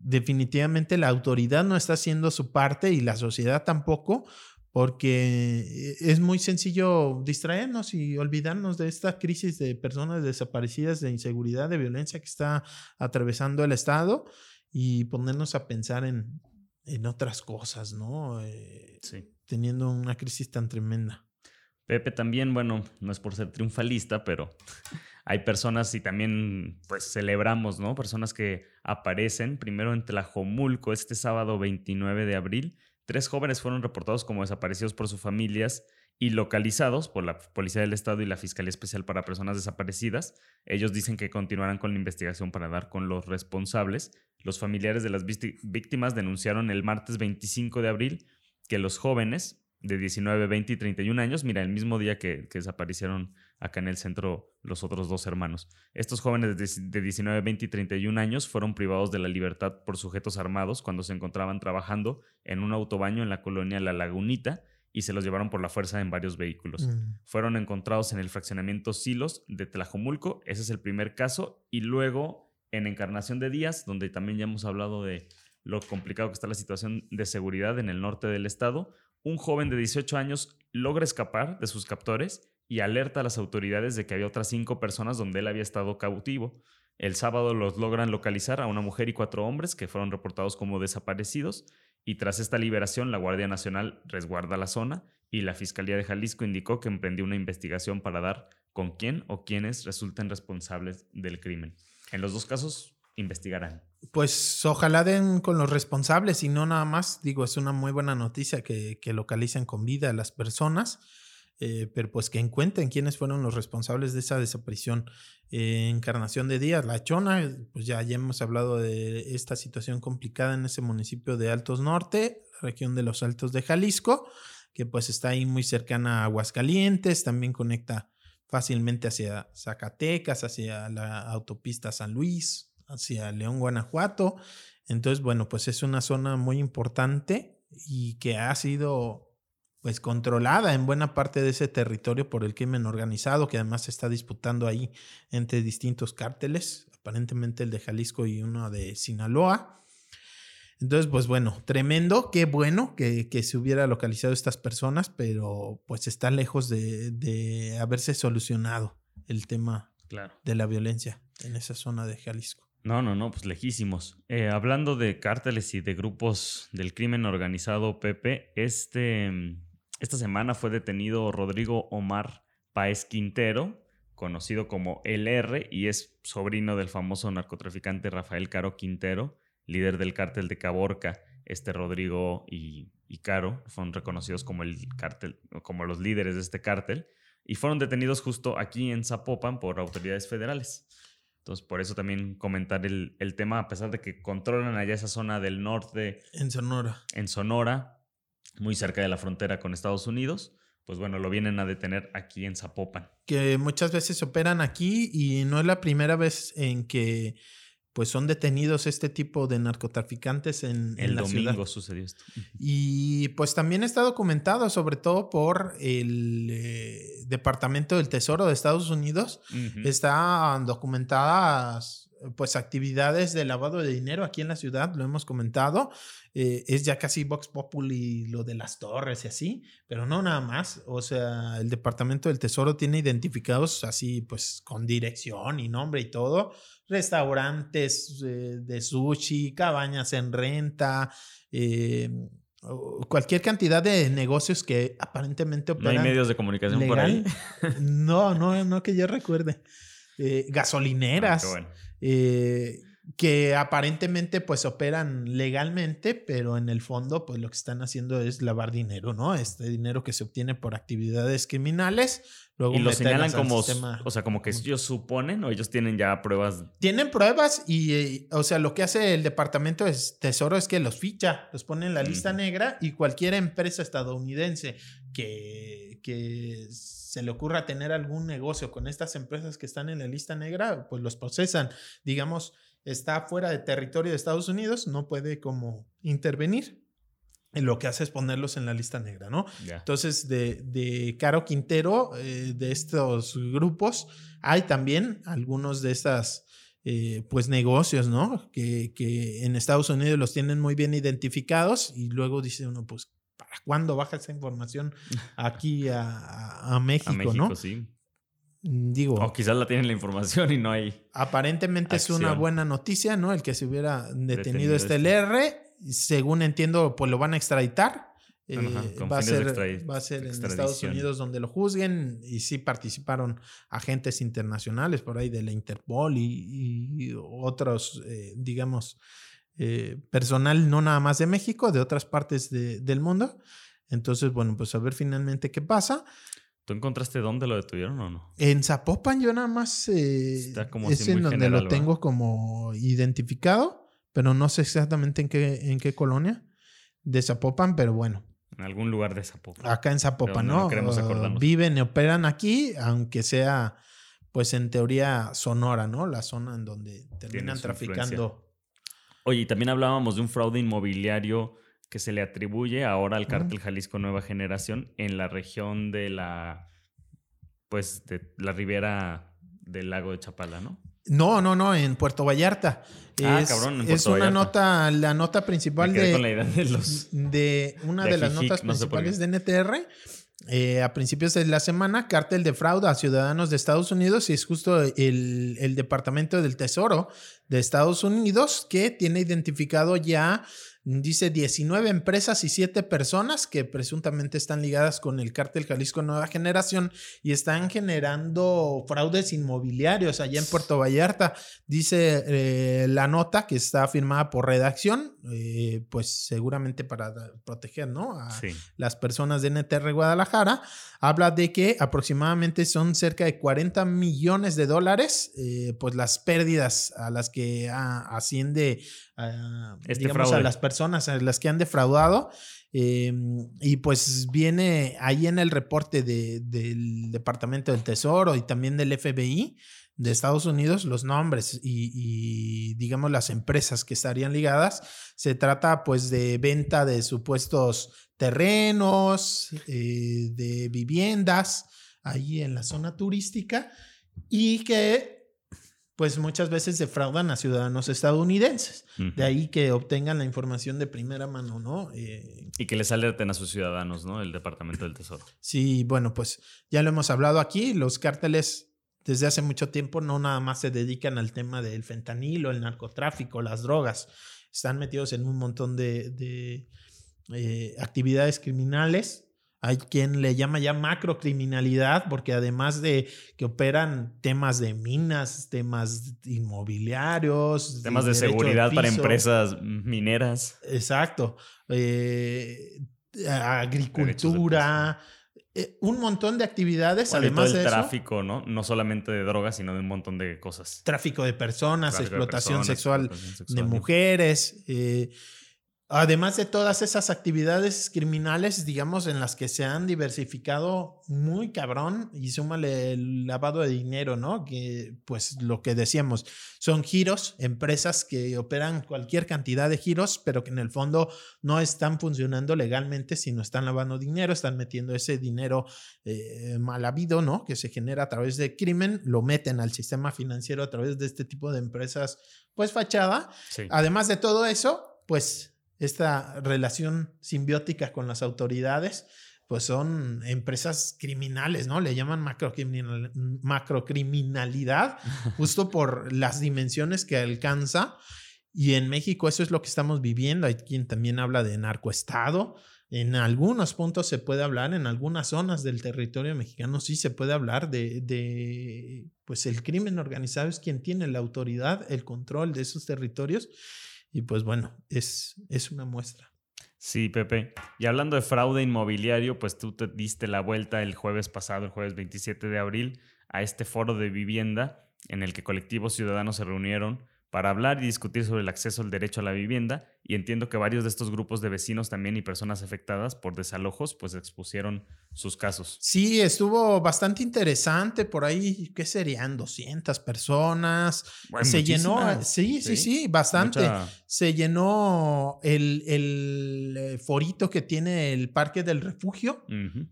definitivamente la autoridad no está haciendo su parte y la sociedad tampoco, porque es muy sencillo distraernos y olvidarnos de esta crisis de personas desaparecidas, de inseguridad, de violencia que está atravesando el Estado y ponernos a pensar en, en otras cosas, ¿no? Eh, sí. Teniendo una crisis tan tremenda. Pepe también, bueno, no es por ser triunfalista, pero hay personas y también pues celebramos, ¿no? Personas que aparecen primero en Tlajomulco este sábado 29 de abril Tres jóvenes fueron reportados como desaparecidos por sus familias y localizados por la Policía del Estado y la Fiscalía Especial para Personas Desaparecidas. Ellos dicen que continuarán con la investigación para dar con los responsables. Los familiares de las víctimas denunciaron el martes 25 de abril que los jóvenes de 19, 20 y 31 años. Mira, el mismo día que, desaparecieron acá en el centro los otros dos hermanos. Estos jóvenes de 19, 20 y 31 años fueron privados de la libertad por sujetos armados cuando se encontraban trabajando en un autobaño en la colonia La Lagunita y se los llevaron por la fuerza en varios vehículos. Mm. Fueron encontrados en el fraccionamiento Silos de Tlajomulco, ese es el primer caso, y luego en Encarnación de Díaz, donde también ya hemos hablado de lo complicado que está la situación de seguridad en el norte del estado, un joven de 18 años logra escapar de sus captores y alerta a las autoridades de que había otras cinco personas donde él había estado cautivo. El sábado los logran localizar a una mujer y cuatro hombres que fueron reportados como desaparecidos y tras esta liberación la Guardia Nacional resguarda la zona y la Fiscalía de Jalisco indicó que emprendió una investigación para dar con quién o quiénes resulten responsables del crimen. En los dos casos investigarán. Pues ojalá den con los responsables y no nada más. Digo, es una muy buena noticia que, localicen con vida a las personas, eh, pero pues que encuentren quiénes fueron los responsables de esa desaparición. Eh, Encarnación de Díaz, La Chona, pues ya, ya hemos hablado de esta situación complicada en ese municipio de Altos Norte, región de los Altos de Jalisco, que pues está ahí muy cercana a Aguascalientes, también conecta fácilmente hacia Zacatecas, hacia la autopista San Luis, hacia León, Guanajuato. Entonces, bueno, pues es una zona muy importante y que ha sido pues controlada en buena parte de ese territorio por el crimen organizado, que además se está disputando ahí entre distintos cárteles, aparentemente el de Jalisco y uno de Sinaloa. Entonces, pues bueno, tremendo, qué bueno que, se hubiera localizado estas personas, pero pues está lejos de, de haberse solucionado el tema claro. de la violencia en esa zona de Jalisco. No, no, no, pues lejísimos. Eh, hablando de cárteles y de grupos del crimen organizado, Pepe, este, mm, esta semana fue detenido Rodrigo Omar Paez Quintero, conocido como LR, y es sobrino del famoso narcotraficante Rafael Caro Quintero, líder del cártel de Caborca. Este Rodrigo y, y Caro fueron reconocidos como el cártel, como los líderes de este cártel, y fueron detenidos justo aquí en Zapopan por autoridades federales. Entonces, por eso también comentar el, tema, a pesar de que controlan allá esa zona del norte. En Sonora. En Sonora, muy cerca de la frontera con Estados Unidos, pues bueno, lo vienen a detener aquí en Zapopan. Que muchas veces operan aquí y no es la primera vez en que pues son detenidos este tipo de narcotraficantes en, el la domingo sucedió esto. Y pues también está documentado, sobre todo por el eh, Departamento del Tesoro de Estados Unidos. Están documentadas pues actividades de lavado de dinero aquí en la ciudad, lo hemos comentado. Eh, es ya casi Vox Populi lo de las torres y así, pero no nada más. O sea, el Departamento del Tesoro tiene identificados así, pues con dirección y nombre y todo restaurantes eh, de sushi, cabañas en renta, eh, cualquier cantidad de negocios que aparentemente operan. ¿No hay medios de comunicación por ahí? [LAUGHS] no, no, no que yo recuerde. Eh, gasolineras. Ah, que aparentemente pues operan legalmente, pero en el fondo pues lo que están haciendo es lavar dinero, ¿no? Este dinero que se obtiene por actividades criminales, luego y lo señalan como, o sea, como que ellos suponen o ellos tienen ya pruebas. Tienen pruebas y, eh, o sea, lo que hace el Departamento de Tesoro es que los ficha, los pone en la lista negra y cualquier empresa estadounidense que, que se le ocurra tener algún negocio con estas empresas que están en la lista negra, pues los procesan, digamos está fuera de territorio de Estados Unidos, no puede como intervenir. Y lo que hace es ponerlos en la lista negra, ¿no? Entonces, de, de, Caro Quintero, eh, de estos grupos, hay también algunos de estas, eh, pues, negocios, ¿no? Que, que, en Estados Unidos los tienen muy bien identificados y luego dice uno, pues, ¿para cuándo baja esa información [LAUGHS] aquí a, a, México, a México, ¿no? Sí. Mm, digo. O quizás la tienen la información y no hay. Aparentemente es una buena noticia, ¿no? El que se hubiera detenido, este LR. Según entiendo, pues lo van a extraditar. Eh, va, a ser, va, a ser, en Estados Unidos donde lo juzguen y sí participaron agentes internacionales por ahí de la Interpol y, otros, eh, digamos, eh, personal no nada más de México, de otras partes del mundo. Entonces, bueno, pues a ver finalmente qué pasa. ¿Tú encontraste dónde lo detuvieron o no? En Zapopan yo nada más eh, Está como es en donde lo tengo como identificado, pero no sé exactamente en qué, en qué colonia de Zapopan, pero bueno. En algún lugar de Zapopan. Acá en Zapopan, ¿no? queremos acordarnos. Viven y operan aquí, aunque sea, pues en teoría, Sonora, ¿no? La zona en donde terminan traficando. Oye, y también hablábamos de un fraude inmobiliario que se le atribuye ahora al cártel Jalisco Nueva Generación en la región de la, pues, de la ribera del lago de Chapala, ¿no? No, no, no, en Puerto Vallarta. Ah, cabrón, en Puerto es una nota, la nota principal de, con la idea de, los, de una de, las notas principales de NTR. Eh, a principios de la semana, cártel de fraude a ciudadanos de Estados Unidos y es justo el, el Departamento del Tesoro de Estados Unidos que tiene identificado ya Dice 19 empresas y 7 personas que presuntamente están ligadas con el cártel Jalisco Nueva Generación y están generando fraudes inmobiliarios allá en Puerto Vallarta. Dice eh, la nota que está firmada por redacción, eh, pues seguramente para proteger ¿no? a las personas de NTR Guadalajara. Habla de que aproximadamente son cerca de 40 millones de dólares, eh, pues las pérdidas a las que asciende este digamos, a las personas a las que han defraudado. Em, y pues viene ahí en el reporte del Departamento del Tesoro y también del FBI de Estados Unidos los nombres y, digamos las empresas que estarían ligadas. Se trata pues de venta de supuestos terrenos, eh, de viviendas ahí en la zona turística y que pues muchas veces defraudan a ciudadanos estadounidenses. De ahí que obtengan la información de primera mano, ¿no? Eh, y que les alerten a sus ciudadanos, ¿no? El Departamento del Tesoro. Sí, bueno, pues ya lo hemos hablado aquí. Los cárteles desde hace mucho tiempo no nada más se dedican al tema del fentanilo, el narcotráfico, las drogas. Están metidos en un montón de, eh, actividades criminales hay quien le llama ya macrocriminalidad, porque además de que operan temas de minas, temas inmobiliarios, temas de, seguridad para empresas mineras. Exacto. Eh, agricultura. Eh, un montón de actividades, además de tráfico, ¿no? No solamente de drogas, sino de un montón de cosas. Tráfico de personas, explotación, sexual de mujeres. Eh, Además de todas esas actividades criminales, digamos, en las que se han diversificado muy cabrón y súmale el lavado de dinero, ¿no? Que pues lo que decíamos, son giros, empresas que operan cualquier cantidad de giros, pero que en el fondo no están funcionando legalmente, sino están lavando dinero, están metiendo ese dinero eh, mal habido, ¿no? Que se genera a través de crimen, lo meten al sistema financiero a través de este tipo de empresas, pues fachada. Además de todo eso, pues esta relación simbiótica con las autoridades, pues son empresas criminales, ¿no? Le llaman macrocriminalidad, [LAUGHS] justo por las dimensiones que alcanza. Y en México eso es lo que estamos viviendo. Hay quien también habla de narcoestado. En algunos puntos se puede hablar, en algunas zonas del territorio mexicano sí se puede hablar de, de, pues el crimen organizado es quien tiene la autoridad, el control de esos territorios y pues bueno, es, es una muestra. Sí, Pepe. Y hablando de fraude inmobiliario, pues tú te diste la vuelta el jueves pasado, el jueves 27 de abril, a este foro de vivienda en el que colectivos ciudadanos se reunieron para hablar y discutir sobre el acceso al derecho a la vivienda y entiendo que varios de estos grupos de vecinos también y personas afectadas por desalojos pues expusieron sus casos. Sí, estuvo bastante interesante por ahí, ¿qué serían? 200 personas. se llenó, sí, sí, sí, bastante. Se llenó el, el, eh, forito que tiene el Parque del Refugio,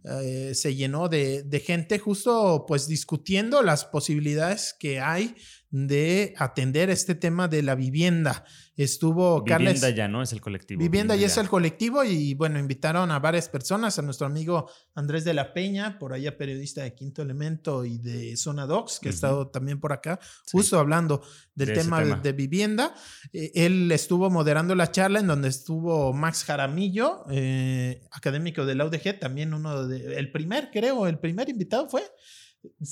eh, se llenó de, de gente justo pues discutiendo las posibilidades que hay de atender este tema de la vivienda. Estuvo Vivienda ya, ¿no? Es el colectivo. Vivienda, ya, es el colectivo y bueno, invitaron a varias personas, a nuestro amigo Andrés de la Peña, por allá periodista de Quinto Elemento y de Zona Docs, que ha estado también por acá, justo hablando del tema, De, vivienda. Eh, él estuvo moderando la charla en donde estuvo Max Jaramillo, eh, académico de la UDG, también uno de, el primer, creo, el primer invitado fue.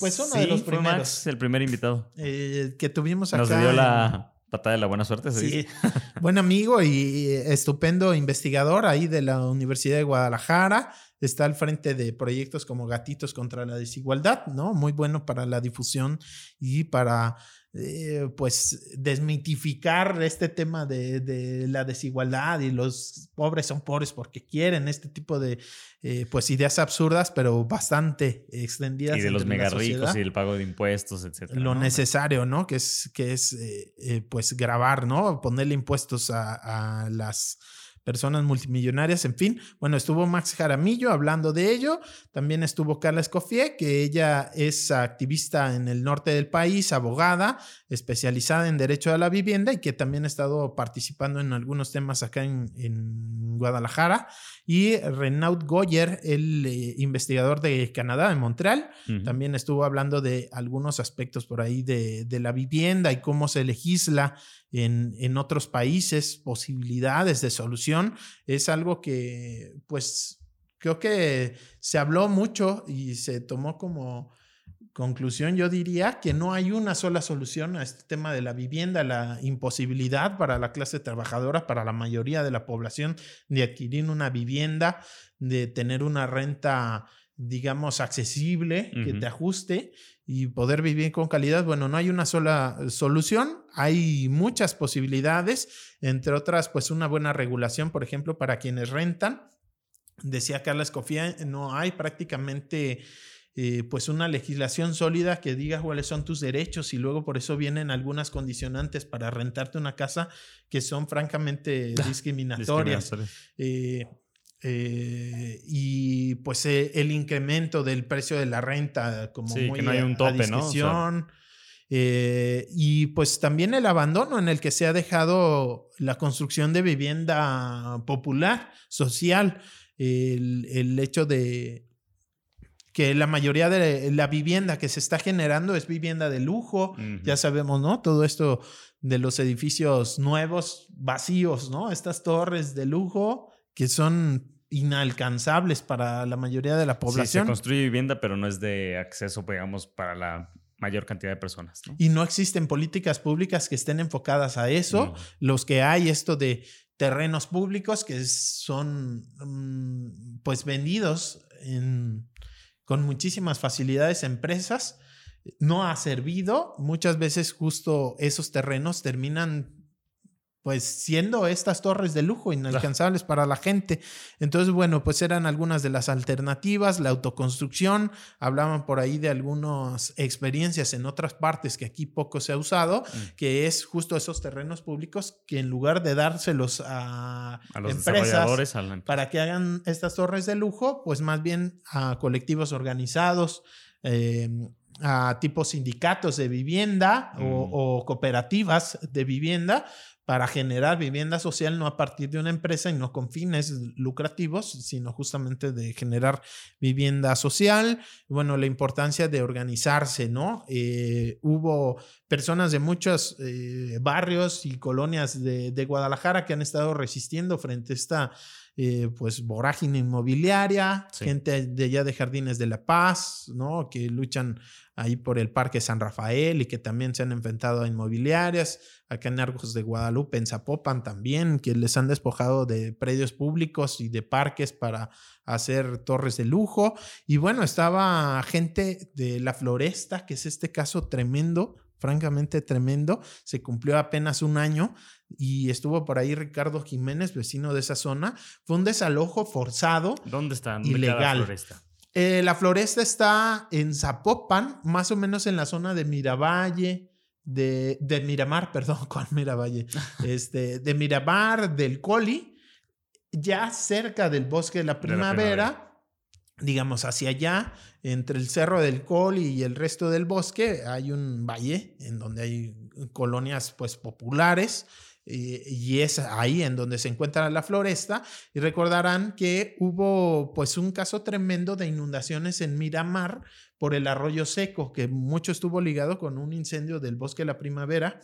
Pues uno de los primeros. el primer invitado. Eh, que tuvimos acá. Nos dio la de la buena suerte, sí. [LAUGHS] Buen amigo y estupendo investigador ahí de la Universidad de Guadalajara. está al frente de proyectos como Gatitos contra la Desigualdad, ¿no? Muy bueno para la difusión y para eh, pues desmitificar este tema de, la desigualdad y los pobres son pobres porque quieren este tipo de eh, pues ideas absurdas pero bastante extendidas y de los mega ricos y el pago de impuestos etcétera lo necesario no que es que es eh, pues grabar no ponerle impuestos a, a las personas multimillonarias, en fin. Bueno, estuvo Max Jaramillo hablando de ello. También estuvo Carla Escoffier, que ella es activista en el norte del país, abogada, especializada en derecho a la vivienda y que también ha estado participando en algunos temas acá en, Guadalajara. Y Renaud Goyer, el eh, investigador de Canadá, en Montreal, también estuvo hablando de algunos aspectos por ahí de, de la vivienda y cómo se legisla en, otros países, posibilidades de solución, es algo que pues creo que se habló mucho y se tomó como conclusión, yo diría que no hay una sola solución a este tema de la vivienda, la imposibilidad para la clase trabajadora, para la mayoría de la población de adquirir una vivienda, de tener una renta digamos, accesible, que te ajuste y poder vivir con calidad. Bueno, no hay una sola solución, hay muchas posibilidades, entre otras, pues una buena regulación, por ejemplo, para quienes rentan. Decía Carla Escofía, no hay prácticamente... Eh, pues una legislación sólida que diga cuáles son tus derechos y luego por eso vienen algunas condicionantes para rentarte una casa que son francamente [LAUGHS] discriminatorias. Eh, eh, y pues eh, el incremento del precio de la renta como muy no hay un tope, ¿no? Eh, y pues también el abandono en el que se ha dejado la construcción de vivienda popular, social, el, el hecho de que la mayoría de la vivienda que se está generando es vivienda de lujo, ya sabemos, ¿no? Todo esto de los edificios nuevos, vacíos, ¿no? Estas torres de lujo que son inalcanzables para la mayoría de la población. Sí, se construye vivienda, pero no es de acceso, digamos, para la mayor cantidad de personas. Y no existen políticas públicas que estén enfocadas a eso. Los que hay, esto de terrenos públicos que son mm, pues vendidos con muchísimas facilidades a empresas, no ha servido. Muchas veces justo esos terrenos terminan pues siendo estas torres de lujo inalcanzables para la gente. Entonces, bueno, pues eran algunas de las alternativas, la autoconstrucción, hablaban por ahí de algunas experiencias en otras partes que aquí poco se ha usado, mm. que es justo esos terrenos públicos que en lugar de dárselos a, los empresas para que hagan estas torres de lujo, pues más bien a colectivos organizados. Em, a tipos sindicatos de vivienda o, mm. o, cooperativas de vivienda para generar vivienda social no a partir de una empresa y no con fines lucrativos, sino justamente de generar vivienda social. Bueno, la importancia de organizarse, ¿no? Eh, hubo personas de muchos eh, barrios y colonias de, Guadalajara que han estado resistiendo frente a esta eh, pues vorágine inmobiliaria, gente de allá de Jardines de la Paz, ¿no? Que luchan ahí por el Parque San Rafael y que también se han enfrentado a inmobiliarias, acá en Argos de Guadalupe, en Zapopan también, que les han despojado de predios públicos y de parques para hacer torres de lujo. Y bueno, estaba gente de la Floresta, que es este caso tremendo, francamente tremendo. Se cumplió apenas un año y estuvo por ahí Ricardo Jiménez, vecino de esa zona. Fue un desalojo forzado. ¿Dónde está? ilegal. La floresta? Eh, la floresta está en Zapopan, más o menos en la zona de Miravalle, de, de Miramar, [LAUGHS] perdón, ¿cuál Miravalle? [LAUGHS] Este, de Miramar, del Coli, ya cerca del bosque de la primavera, digamos hacia allá, entre el cerro del Coli y el resto del bosque, hay un valle en donde hay colonias pues populares eh, y es ahí en donde se encuentra la floresta. Y recordarán que hubo pues un caso tremendo de inundaciones en Miramar por el arroyo seco, que mucho estuvo ligado con un incendio del bosque de la primavera.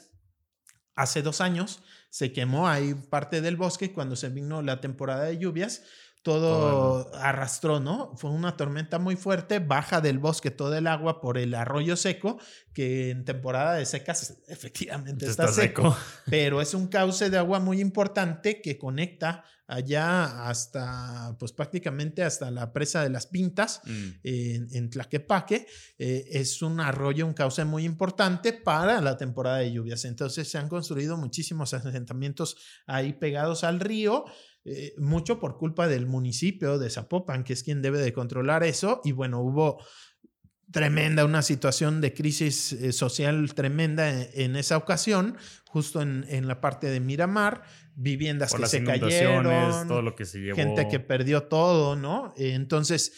Hace dos años se quemó ahí parte del bosque cuando se vino la temporada de lluvias todo arrastró, ¿no? Fue una tormenta muy fuerte, baja del bosque todo el agua por el arroyo seco, que en temporada de secas [LAUGHS] efectivamente está, seco, [LAUGHS] pero es un cauce de agua muy importante que conecta allá hasta, pues prácticamente hasta la presa de las Pintas mm. en, Tlaquepaque. Eh, es un arroyo, un cauce muy importante para la temporada de lluvias. Entonces se han construido muchísimos asentamientos ahí pegados al río. Eh, mucho por culpa del municipio de Zapopan, que es quien debe de controlar eso. Y bueno, hubo tremenda, una situación de crisis eh, social tremenda en, esa ocasión, justo en, en, la parte de Miramar, viviendas que se cayeron, todo lo que se llevó. gente que perdió todo, ¿no? Entonces,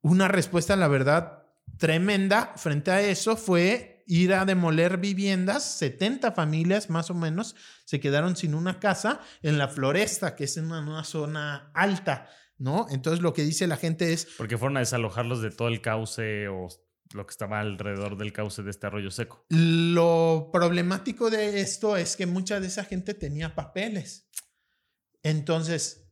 una respuesta, la verdad, tremenda frente a eso fue ir a demoler viviendas, 70 familias más o menos se quedaron sin una casa en la floresta, que es en una, zona alta, ¿no? Entonces lo que dice la gente es... Porque fueron a desalojarlos de todo el cauce o lo que estaba alrededor del cauce de este arroyo seco. Lo problemático de esto es que mucha de esa gente tenía papeles. Entonces,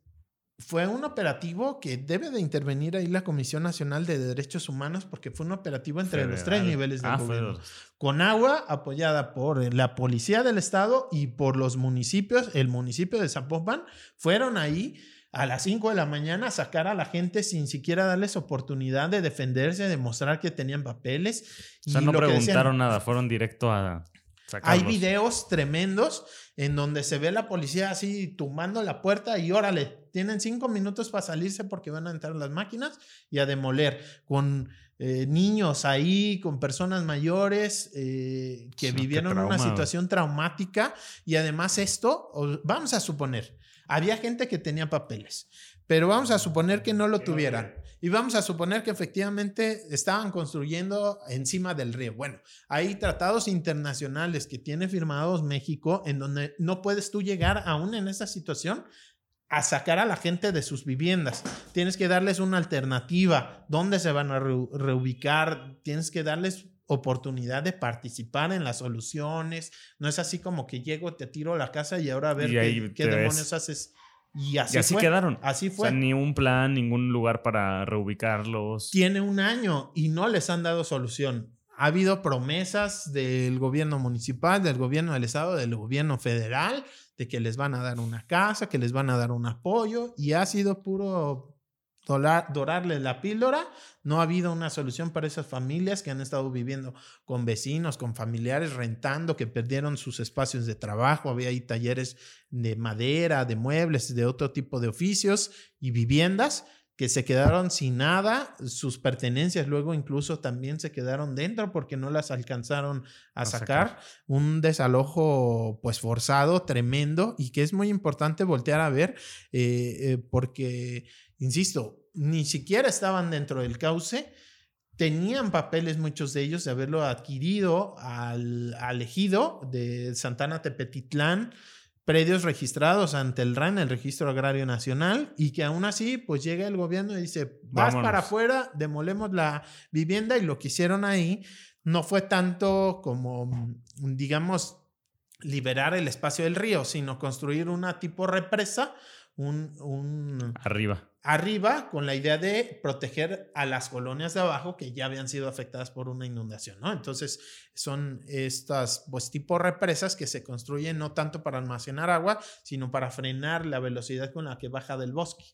fue un operativo que debe de intervenir ahí la Comisión Nacional de Derechos Humanos porque fue un operativo entre los tres niveles del ah, gobierno. Con agua apoyada por la Policía del Estado y por los municipios, el municipio de Zapopan, fueron ahí a las 5 de la mañana a sacar a la gente sin siquiera darles oportunidad de defenderse, de mostrar que tenían papeles. O sea, no preguntaron nada, fueron directo a hay videos tremendos en donde se ve la policía así tumbando la puerta y órale, tienen cinco minutos para salirse porque van a entrar las máquinas y a demoler con eh, niños ahí, con personas mayores eh, que vivieron una situación traumática. Y además esto, vamos a suponer, había gente que tenía papeles, pero vamos a suponer que no lo tuvieran. Y vamos a suponer que efectivamente estaban construyendo encima del río. Bueno, hay tratados internacionales que tiene firmados México en donde no puedes tú llegar aún en esa situación a sacar a la gente de sus viviendas. Tienes que darles una alternativa, dónde se van a reubicar, tienes que darles oportunidad de participar en las soluciones. No es así como que llego, te tiro la casa y ahora a ver qué, demonios haces. Y así, quedaron. Así fue. O sea, ni un plan, ningún lugar para reubicarlos. Tiene un año y no les han dado solución. Ha habido promesas del gobierno municipal, del gobierno del estado, del gobierno federal, de que les van a dar una casa, que les van a dar un apoyo y ha sido puro dorarle la píldora. No ha habido una solución para esas familias que han estado viviendo con vecinos, con familiares, rentando, que perdieron sus espacios de trabajo. Había ahí talleres de madera, de muebles, de otro tipo de oficios y viviendas que se quedaron sin nada, sus pertenencias luego incluso también se quedaron dentro porque no las alcanzaron a, sacar. Un desalojo pues forzado, tremendo y que es muy importante voltear a ver eh, eh, porque insisto, ni siquiera estaban dentro del cauce, tenían papeles muchos de ellos de haberlo adquirido al, ejido de Santana Tepetitlán, predios registrados ante el RAN, el Registro Agrario Nacional, y que aún así, pues llega el gobierno y dice, vas para afuera, demolemos la vivienda, y lo que hicieron ahí no fue tanto como, digamos, liberar el espacio del río, sino construir una tipo represa, un... un Arriba arriba con la idea de proteger a las colonias de abajo que ya habían sido afectadas por una inundación, ¿no? Entonces, son estas, pues, tipo represas que se construyen no tanto para almacenar agua, sino para frenar la velocidad con la que baja del bosque.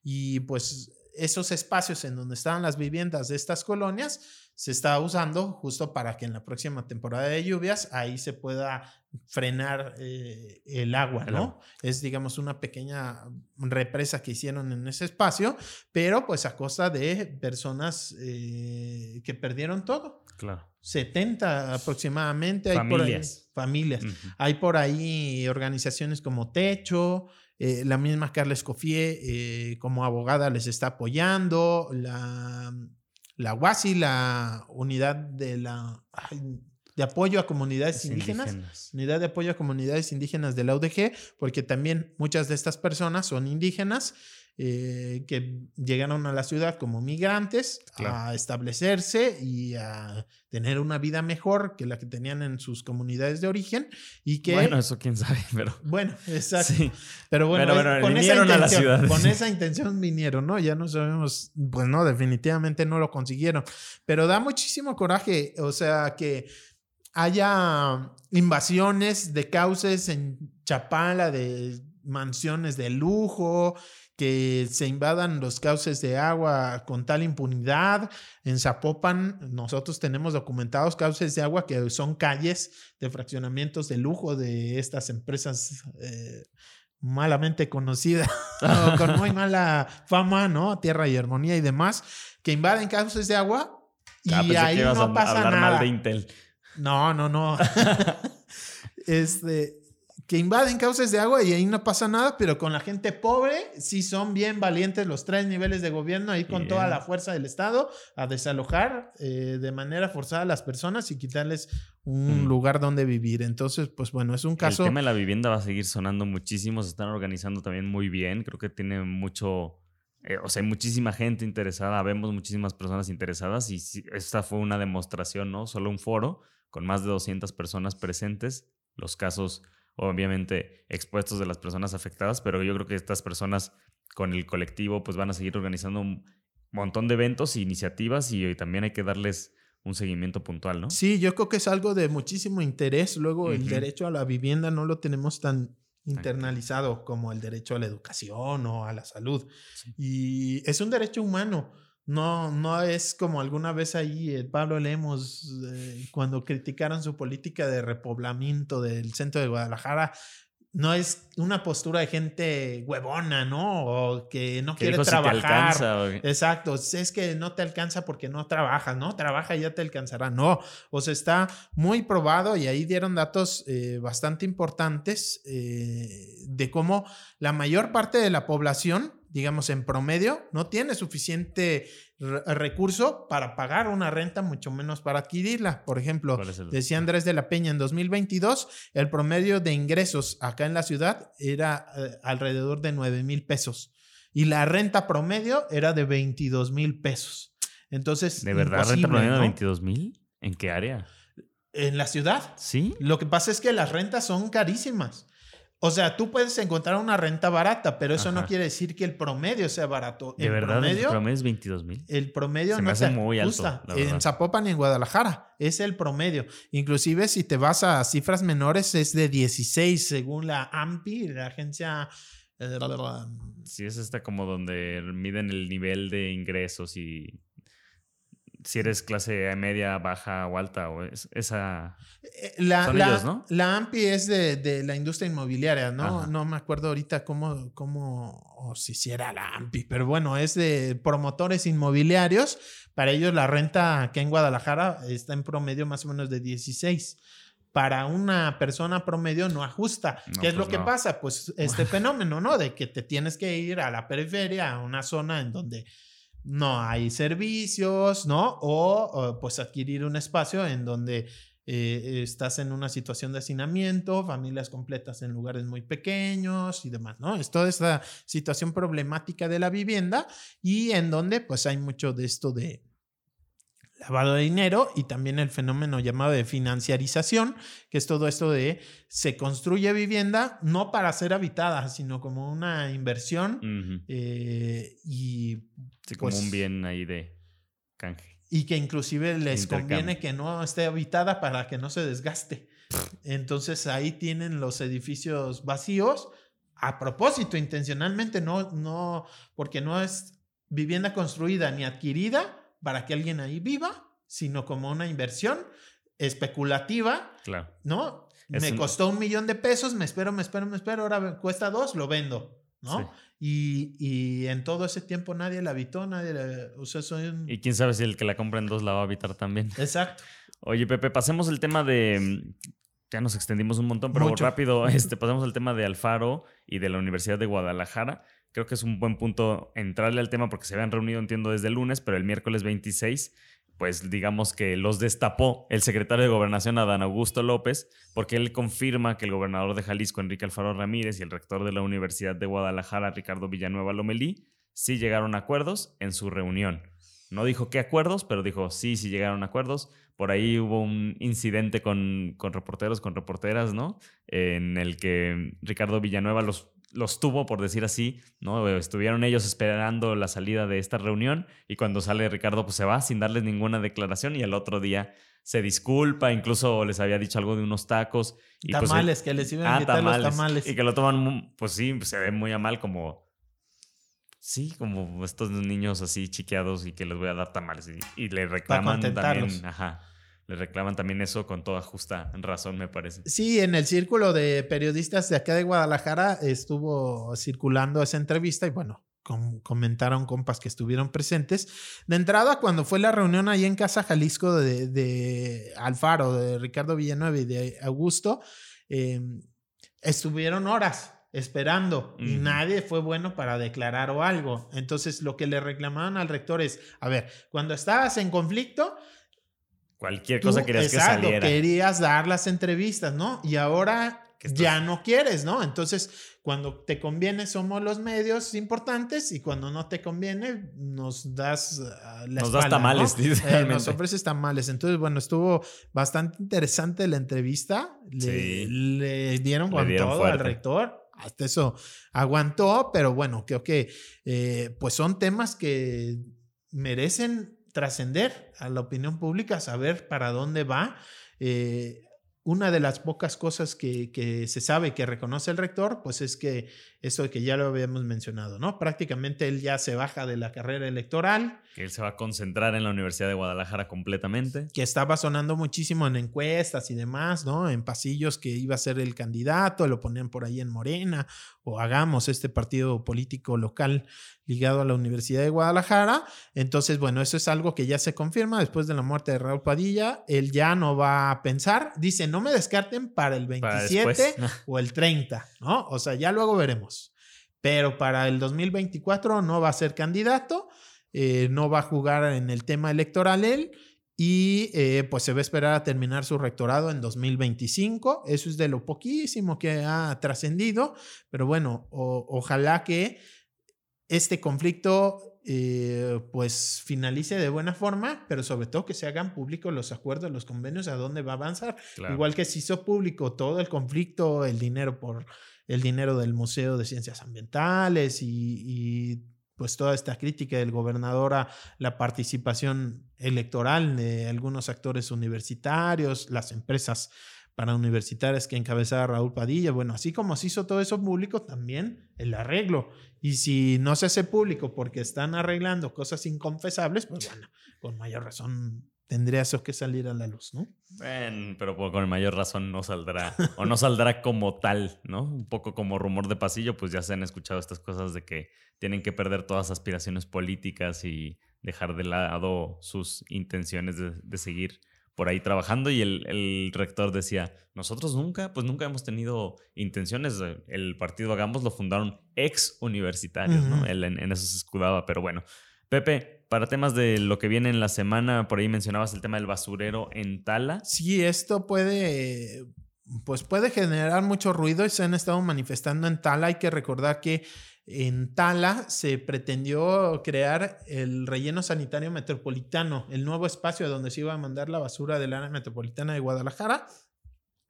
Y pues esos espacios en donde estaban las viviendas de estas colonias se está usando justo para que en la próxima temporada de lluvias ahí se pueda frenar eh, el agua, ¿no? Es, digamos, una pequeña represa que hicieron en ese espacio, pero pues a costa de personas eh, que perdieron todo. Claro. 70 aproximadamente. Familias. familias. Hay por ahí organizaciones como Techo, eh, la misma Carla Escofié eh, como abogada les está apoyando, la, la UASI, la unidad de la... de apoyo a comunidades indígenas, unidad de apoyo a comunidades indígenas de la UDG, porque también muchas de estas personas son indígenas eh, que llegaron a la ciudad como migrantes a establecerse y a tener una vida mejor que la que tenían en sus comunidades de origen y que bueno eso quién sabe [LAUGHS] pero bueno exacto. pero bueno con esa intención con esa intención vinieron no ya no sabemos pues no definitivamente no lo consiguieron. Pero da muchísimo coraje o sea que haya invasiones de cauces en Chapala de mansiones de lujo que se invadan los cauces de agua con tal impunidad. En Zapopan nosotros tenemos documentados cauces de agua que son calles de fraccionamientos de lujo de estas empresas eh, malamente conocidas [LAUGHS] con muy mala fama, ¿no? Tierra y armonía y demás, que invaden cauces de agua y ah, ahí no pasa nada. No, no, no. [LAUGHS] este, que invaden cauces de agua y ahí no pasa nada, pero con la gente pobre sí son bien valientes los tres niveles de gobierno ahí con toda la fuerza del Estado a desalojar eh, de manera forzada a las personas y quitarles un mm. lugar donde vivir. Entonces, pues bueno, es un caso... El tema de la vivienda va a seguir sonando muchísimo, se están organizando también muy bien, creo que tiene mucho... Eh, o sea, hay muchísima gente interesada, vemos muchísimas personas interesadas y esta fue una demostración, ¿no? Solo un foro con más de 200 personas presentes, los casos obviamente expuestos de las personas afectadas, pero yo creo que estas personas con el colectivo pues van a seguir organizando un montón de eventos e iniciativas y también hay que darles un seguimiento puntual, ¿no? Sí, yo creo que es algo de muchísimo interés. Luego el derecho a la vivienda no lo tenemos tan internalizado como el derecho a la educación o a la salud. Y es un derecho humano. No, no es como alguna vez ahí el Pablo Lemos, eh, cuando criticaron su política de repoblamiento del centro de Guadalajara, no es una postura de gente huevona, ¿no? O que no quiere trabajar. Exacto, es que no te alcanza porque no trabajas, ¿no? Trabaja y ya te alcanzará. No, o sea, está muy probado y ahí dieron datos eh, bastante importantes eh, de cómo la mayor parte de la población digamos, en promedio, no tiene suficiente recurso para pagar una renta, mucho menos para adquirirla. Por ejemplo, decía Andrés de la Peña, en 2022, el promedio de ingresos acá en la ciudad era eh, alrededor de 9 mil pesos y la renta promedio era de 22 mil pesos. Entonces, ¿de verdad renta promedio de 22 mil? ¿En qué área? En la ciudad. Sí. Lo que pasa es que las rentas son carísimas. O sea, tú puedes encontrar una renta barata, pero eso no quiere decir que el promedio sea barato. ¿De verdad el promedio es 22 mil? El promedio no hace muy alto, en Zapopan y en Guadalajara. Es el promedio. Inclusive si te vas a cifras menores es de 16 según la AMPI, la agencia... Eh, sí, es esta como donde miden el nivel de ingresos y si eres clase media, baja o alta, o esa... Eh, la, la, ¿no? La AMPI es de, la industria inmobiliaria, ¿no? No me acuerdo ahorita cómo, cómo, o si si era la AMPI, pero bueno, es de promotores inmobiliarios. Para ellos la renta aquí en Guadalajara está en promedio más o menos de 16 para una persona promedio no ajusta. ¿Qué es lo pues que pasa? Pues este [LAUGHS] fenómeno, ¿no? De que te tienes que ir a la periferia, a una zona en donde no hay servicios, ¿no? O, pues adquirir un espacio en donde eh, estás en una situación de hacinamiento, familias completas en lugares muy pequeños y demás, ¿no? Es toda esta situación problemática de la vivienda y en donde pues hay mucho de esto de lavado de dinero y también el fenómeno llamado de financiarización, que es todo esto de se construye vivienda no para ser habitada, sino como una inversión eh, y... como un pues bien ahí de canje. Y que inclusive les conviene que no esté habitada para que no se desgaste. Entonces ahí tienen los edificios vacíos a propósito, intencionalmente, no, no, porque no es vivienda construida ni adquirida, para que alguien ahí viva, sino como una inversión especulativa. Claro. ¿No? me costó un millón de pesos, me espero, me espero, me espero, ahora cuesta dos, lo vendo. ¿no? Y, y, en todo ese tiempo nadie la habitó, nadie la, o sea, Y quién sabe si el que la compra en dos la va a habitar también. Exacto. Oye, Pepe, pasemos el tema de... Ya nos extendimos un montón, pero rápido, este, pasemos al tema de Alfaro y de la Universidad de Guadalajara. Creo que es un buen punto entrarle al tema porque se habían reunido, entiendo, desde el lunes, pero el miércoles 26 pues digamos que los destapó el secretario de Gobernación Adán Augusto López, porque él confirma que el gobernador de Jalisco, Enrique Alfaro Ramírez, y el rector de la Universidad de Guadalajara, Ricardo Villanueva Lomelí, sí llegaron a acuerdos en su reunión. No dijo qué acuerdos, pero dijo sí, sí llegaron a acuerdos. Por ahí hubo un incidente con, con reporteros, con reporteras, ¿no? En el que Ricardo Villanueva los los tuvo, por decir así, ¿no? Estuvieron ellos esperando la salida de esta reunión y cuando sale Ricardo, pues se va sin darles ninguna declaración y el otro día se disculpa, incluso les había dicho algo de unos tacos. Y pues, tamales, que les iban a ah, invitar los tamales. Y que lo toman, pues sí, se ve muy a mal como... Sí, como estos niños así chiqueados y que les voy a dar tamales y, le reclaman también. Ajá le reclaman también eso con toda justa razón, me parece. Sí, en el círculo de periodistas de acá de Guadalajara estuvo circulando esa entrevista y bueno, comentaron compas que estuvieron presentes. De entrada, cuando fue la reunión ahí en Casa Jalisco de, Alfaro, de Ricardo Villanueva y de Augusto, em, estuvieron horas esperando y nadie fue bueno para declarar o algo. Entonces, lo que le reclamaban al rector es, a ver, cuando estabas en conflicto, Cualquier cosa querías que saliera. querías dar las entrevistas, ¿no? Y ahora ya no quieres, ¿no? Entonces, cuando te conviene somos los medios importantes y cuando no te conviene nos das uh, Nos das tamales, [LAUGHS] eh, nos ofreces tamales. Entonces, bueno, estuvo bastante interesante la entrevista. Le, le dieron con todo al rector. Hasta eso aguantó, pero bueno, creo que eh, pues son temas que merecen trascender a la opinión pública, saber para dónde va. Eh, una de las pocas cosas que, que, se sabe que reconoce el rector, pues es que eso que ya lo habíamos mencionado, ¿no? Prácticamente él ya se baja de la carrera electoral. Que él se va a concentrar en la Universidad de Guadalajara completamente. Que estaba sonando muchísimo en encuestas y demás, ¿no? En pasillos que iba a ser el candidato, lo ponían por ahí en Morena, o hagamos este partido político local ligado a la Universidad de Guadalajara. Entonces, bueno, eso es algo que ya se confirma después de la muerte de Raúl Padilla. Él ya no va a pensar, dice, no me descarten para el 27 [LAUGHS] o el 30, ¿no? O sea, ya luego veremos pero para el 2024 no va a ser candidato, eh, no va a jugar en el tema electoral él y eh, pues se va a esperar a terminar su rectorado en 2025. Eso es de lo poquísimo que ha trascendido, pero bueno, ojalá que este conflicto eh, pues finalice de buena forma, pero sobre todo que se hagan públicos los acuerdos, los convenios, a dónde va a avanzar. Igual que se hizo público todo el conflicto, el dinero por el dinero del Museo de Ciencias Ambientales y, pues toda esta crítica del gobernador a la participación electoral de algunos actores universitarios, las empresas para universitarias que encabezaba Raúl Padilla. Bueno, así como se hizo todo eso público, también el arreglo. Y si no se hace público porque están arreglando cosas inconfesables, pues bueno, con mayor razón tendría eso que salir a la luz, ¿no? pero con mayor razón no saldrá, o no saldrá como tal, ¿no? Un poco como rumor de pasillo, pues ya se han escuchado estas cosas de que tienen que perder todas aspiraciones políticas y dejar de lado sus intenciones de, seguir por ahí trabajando y el, rector decía, nosotros nunca, pues nunca hemos tenido intenciones, el partido Hagamos lo fundaron ex universitarios, ¿no? Él en, eso se escudaba, pero bueno. Pepe, para temas de lo que viene en la semana, por ahí mencionabas el tema del basurero en Tala. Sí, esto puede, pues puede generar mucho ruido y se han estado manifestando en Tala. Hay que recordar que en Tala se pretendió crear el relleno sanitario metropolitano, el nuevo espacio donde se iba a mandar la basura del área metropolitana de Guadalajara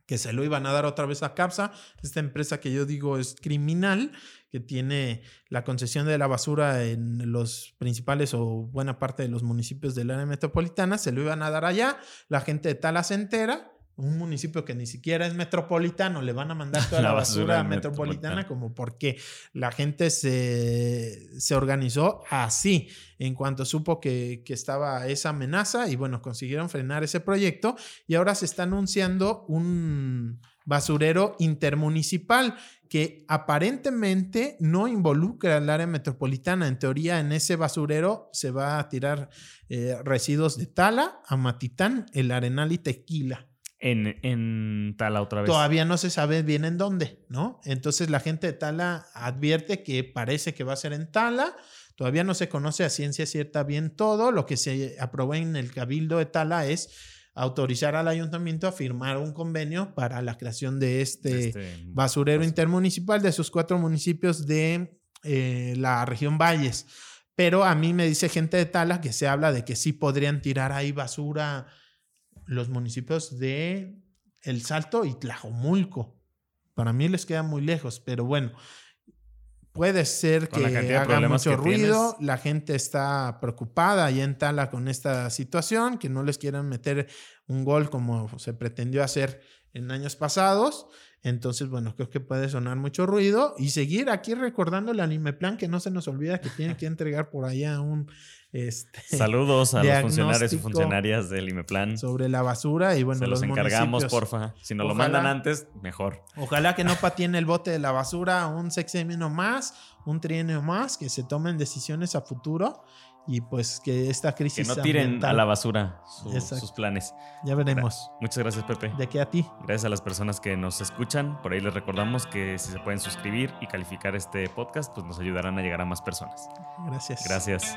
que se lo iban a dar otra vez a CAPSA, esta empresa que yo digo es criminal, que tiene la concesión de la basura en los principales o buena parte de los municipios del área metropolitana, se lo iban a dar allá, la gente de Tala se entera, un municipio que ni siquiera es metropolitano, le van a mandar [LAUGHS] toda la, basura, metropolitana, como porque la gente se, se, organizó así. En cuanto supo que, que, estaba esa amenaza y bueno, consiguieron frenar ese proyecto y ahora se está anunciando un basurero intermunicipal que aparentemente no involucra al área metropolitana. En teoría, en ese basurero se va a tirar eh, residuos de Tala, Amatitán, El Arenal y Tequila en, en, Tala otra vez. Todavía no se sabe bien en dónde, ¿no? Entonces la gente de Tala advierte que parece que va a ser en Tala. Todavía no se conoce a ciencia cierta bien todo. Lo que se aprobó en el Cabildo de Tala es autorizar al ayuntamiento a firmar un convenio para la creación de este, este basurero intermunicipal de sus cuatro municipios de eh, la región Valles. Pero a mí me dice gente de Tala que se habla de que sí podrían tirar ahí basura los municipios de El Salto y Tlajomulco. Para mí les queda muy lejos, pero bueno, puede ser que haga mucho ruido. La gente está preocupada y en Tala con esta situación, que no les quieran meter un gol como se pretendió hacer en años pasados. Entonces, bueno, creo que puede sonar mucho ruido y seguir aquí recordando el anime plan que no se nos olvida que tiene que [LAUGHS] entregar por allá un este, Saludos a los funcionarios y funcionarias del IMEPLAN. Sobre la basura y bueno, Se los, encargamos, porfa. Si nos lo mandan antes, mejor. Ojalá que no patine el bote de la basura un sexenio más, un trienio más, que se tomen decisiones a futuro y pues que esta crisis. Que no tiren a la basura sus planes. Ya veremos. Muchas gracias, Pepe. De aquí a ti. Gracias a las personas que nos escuchan. Por ahí les recordamos que si se pueden suscribir y calificar este podcast, pues nos ayudarán a llegar a más personas. Gracias. Gracias.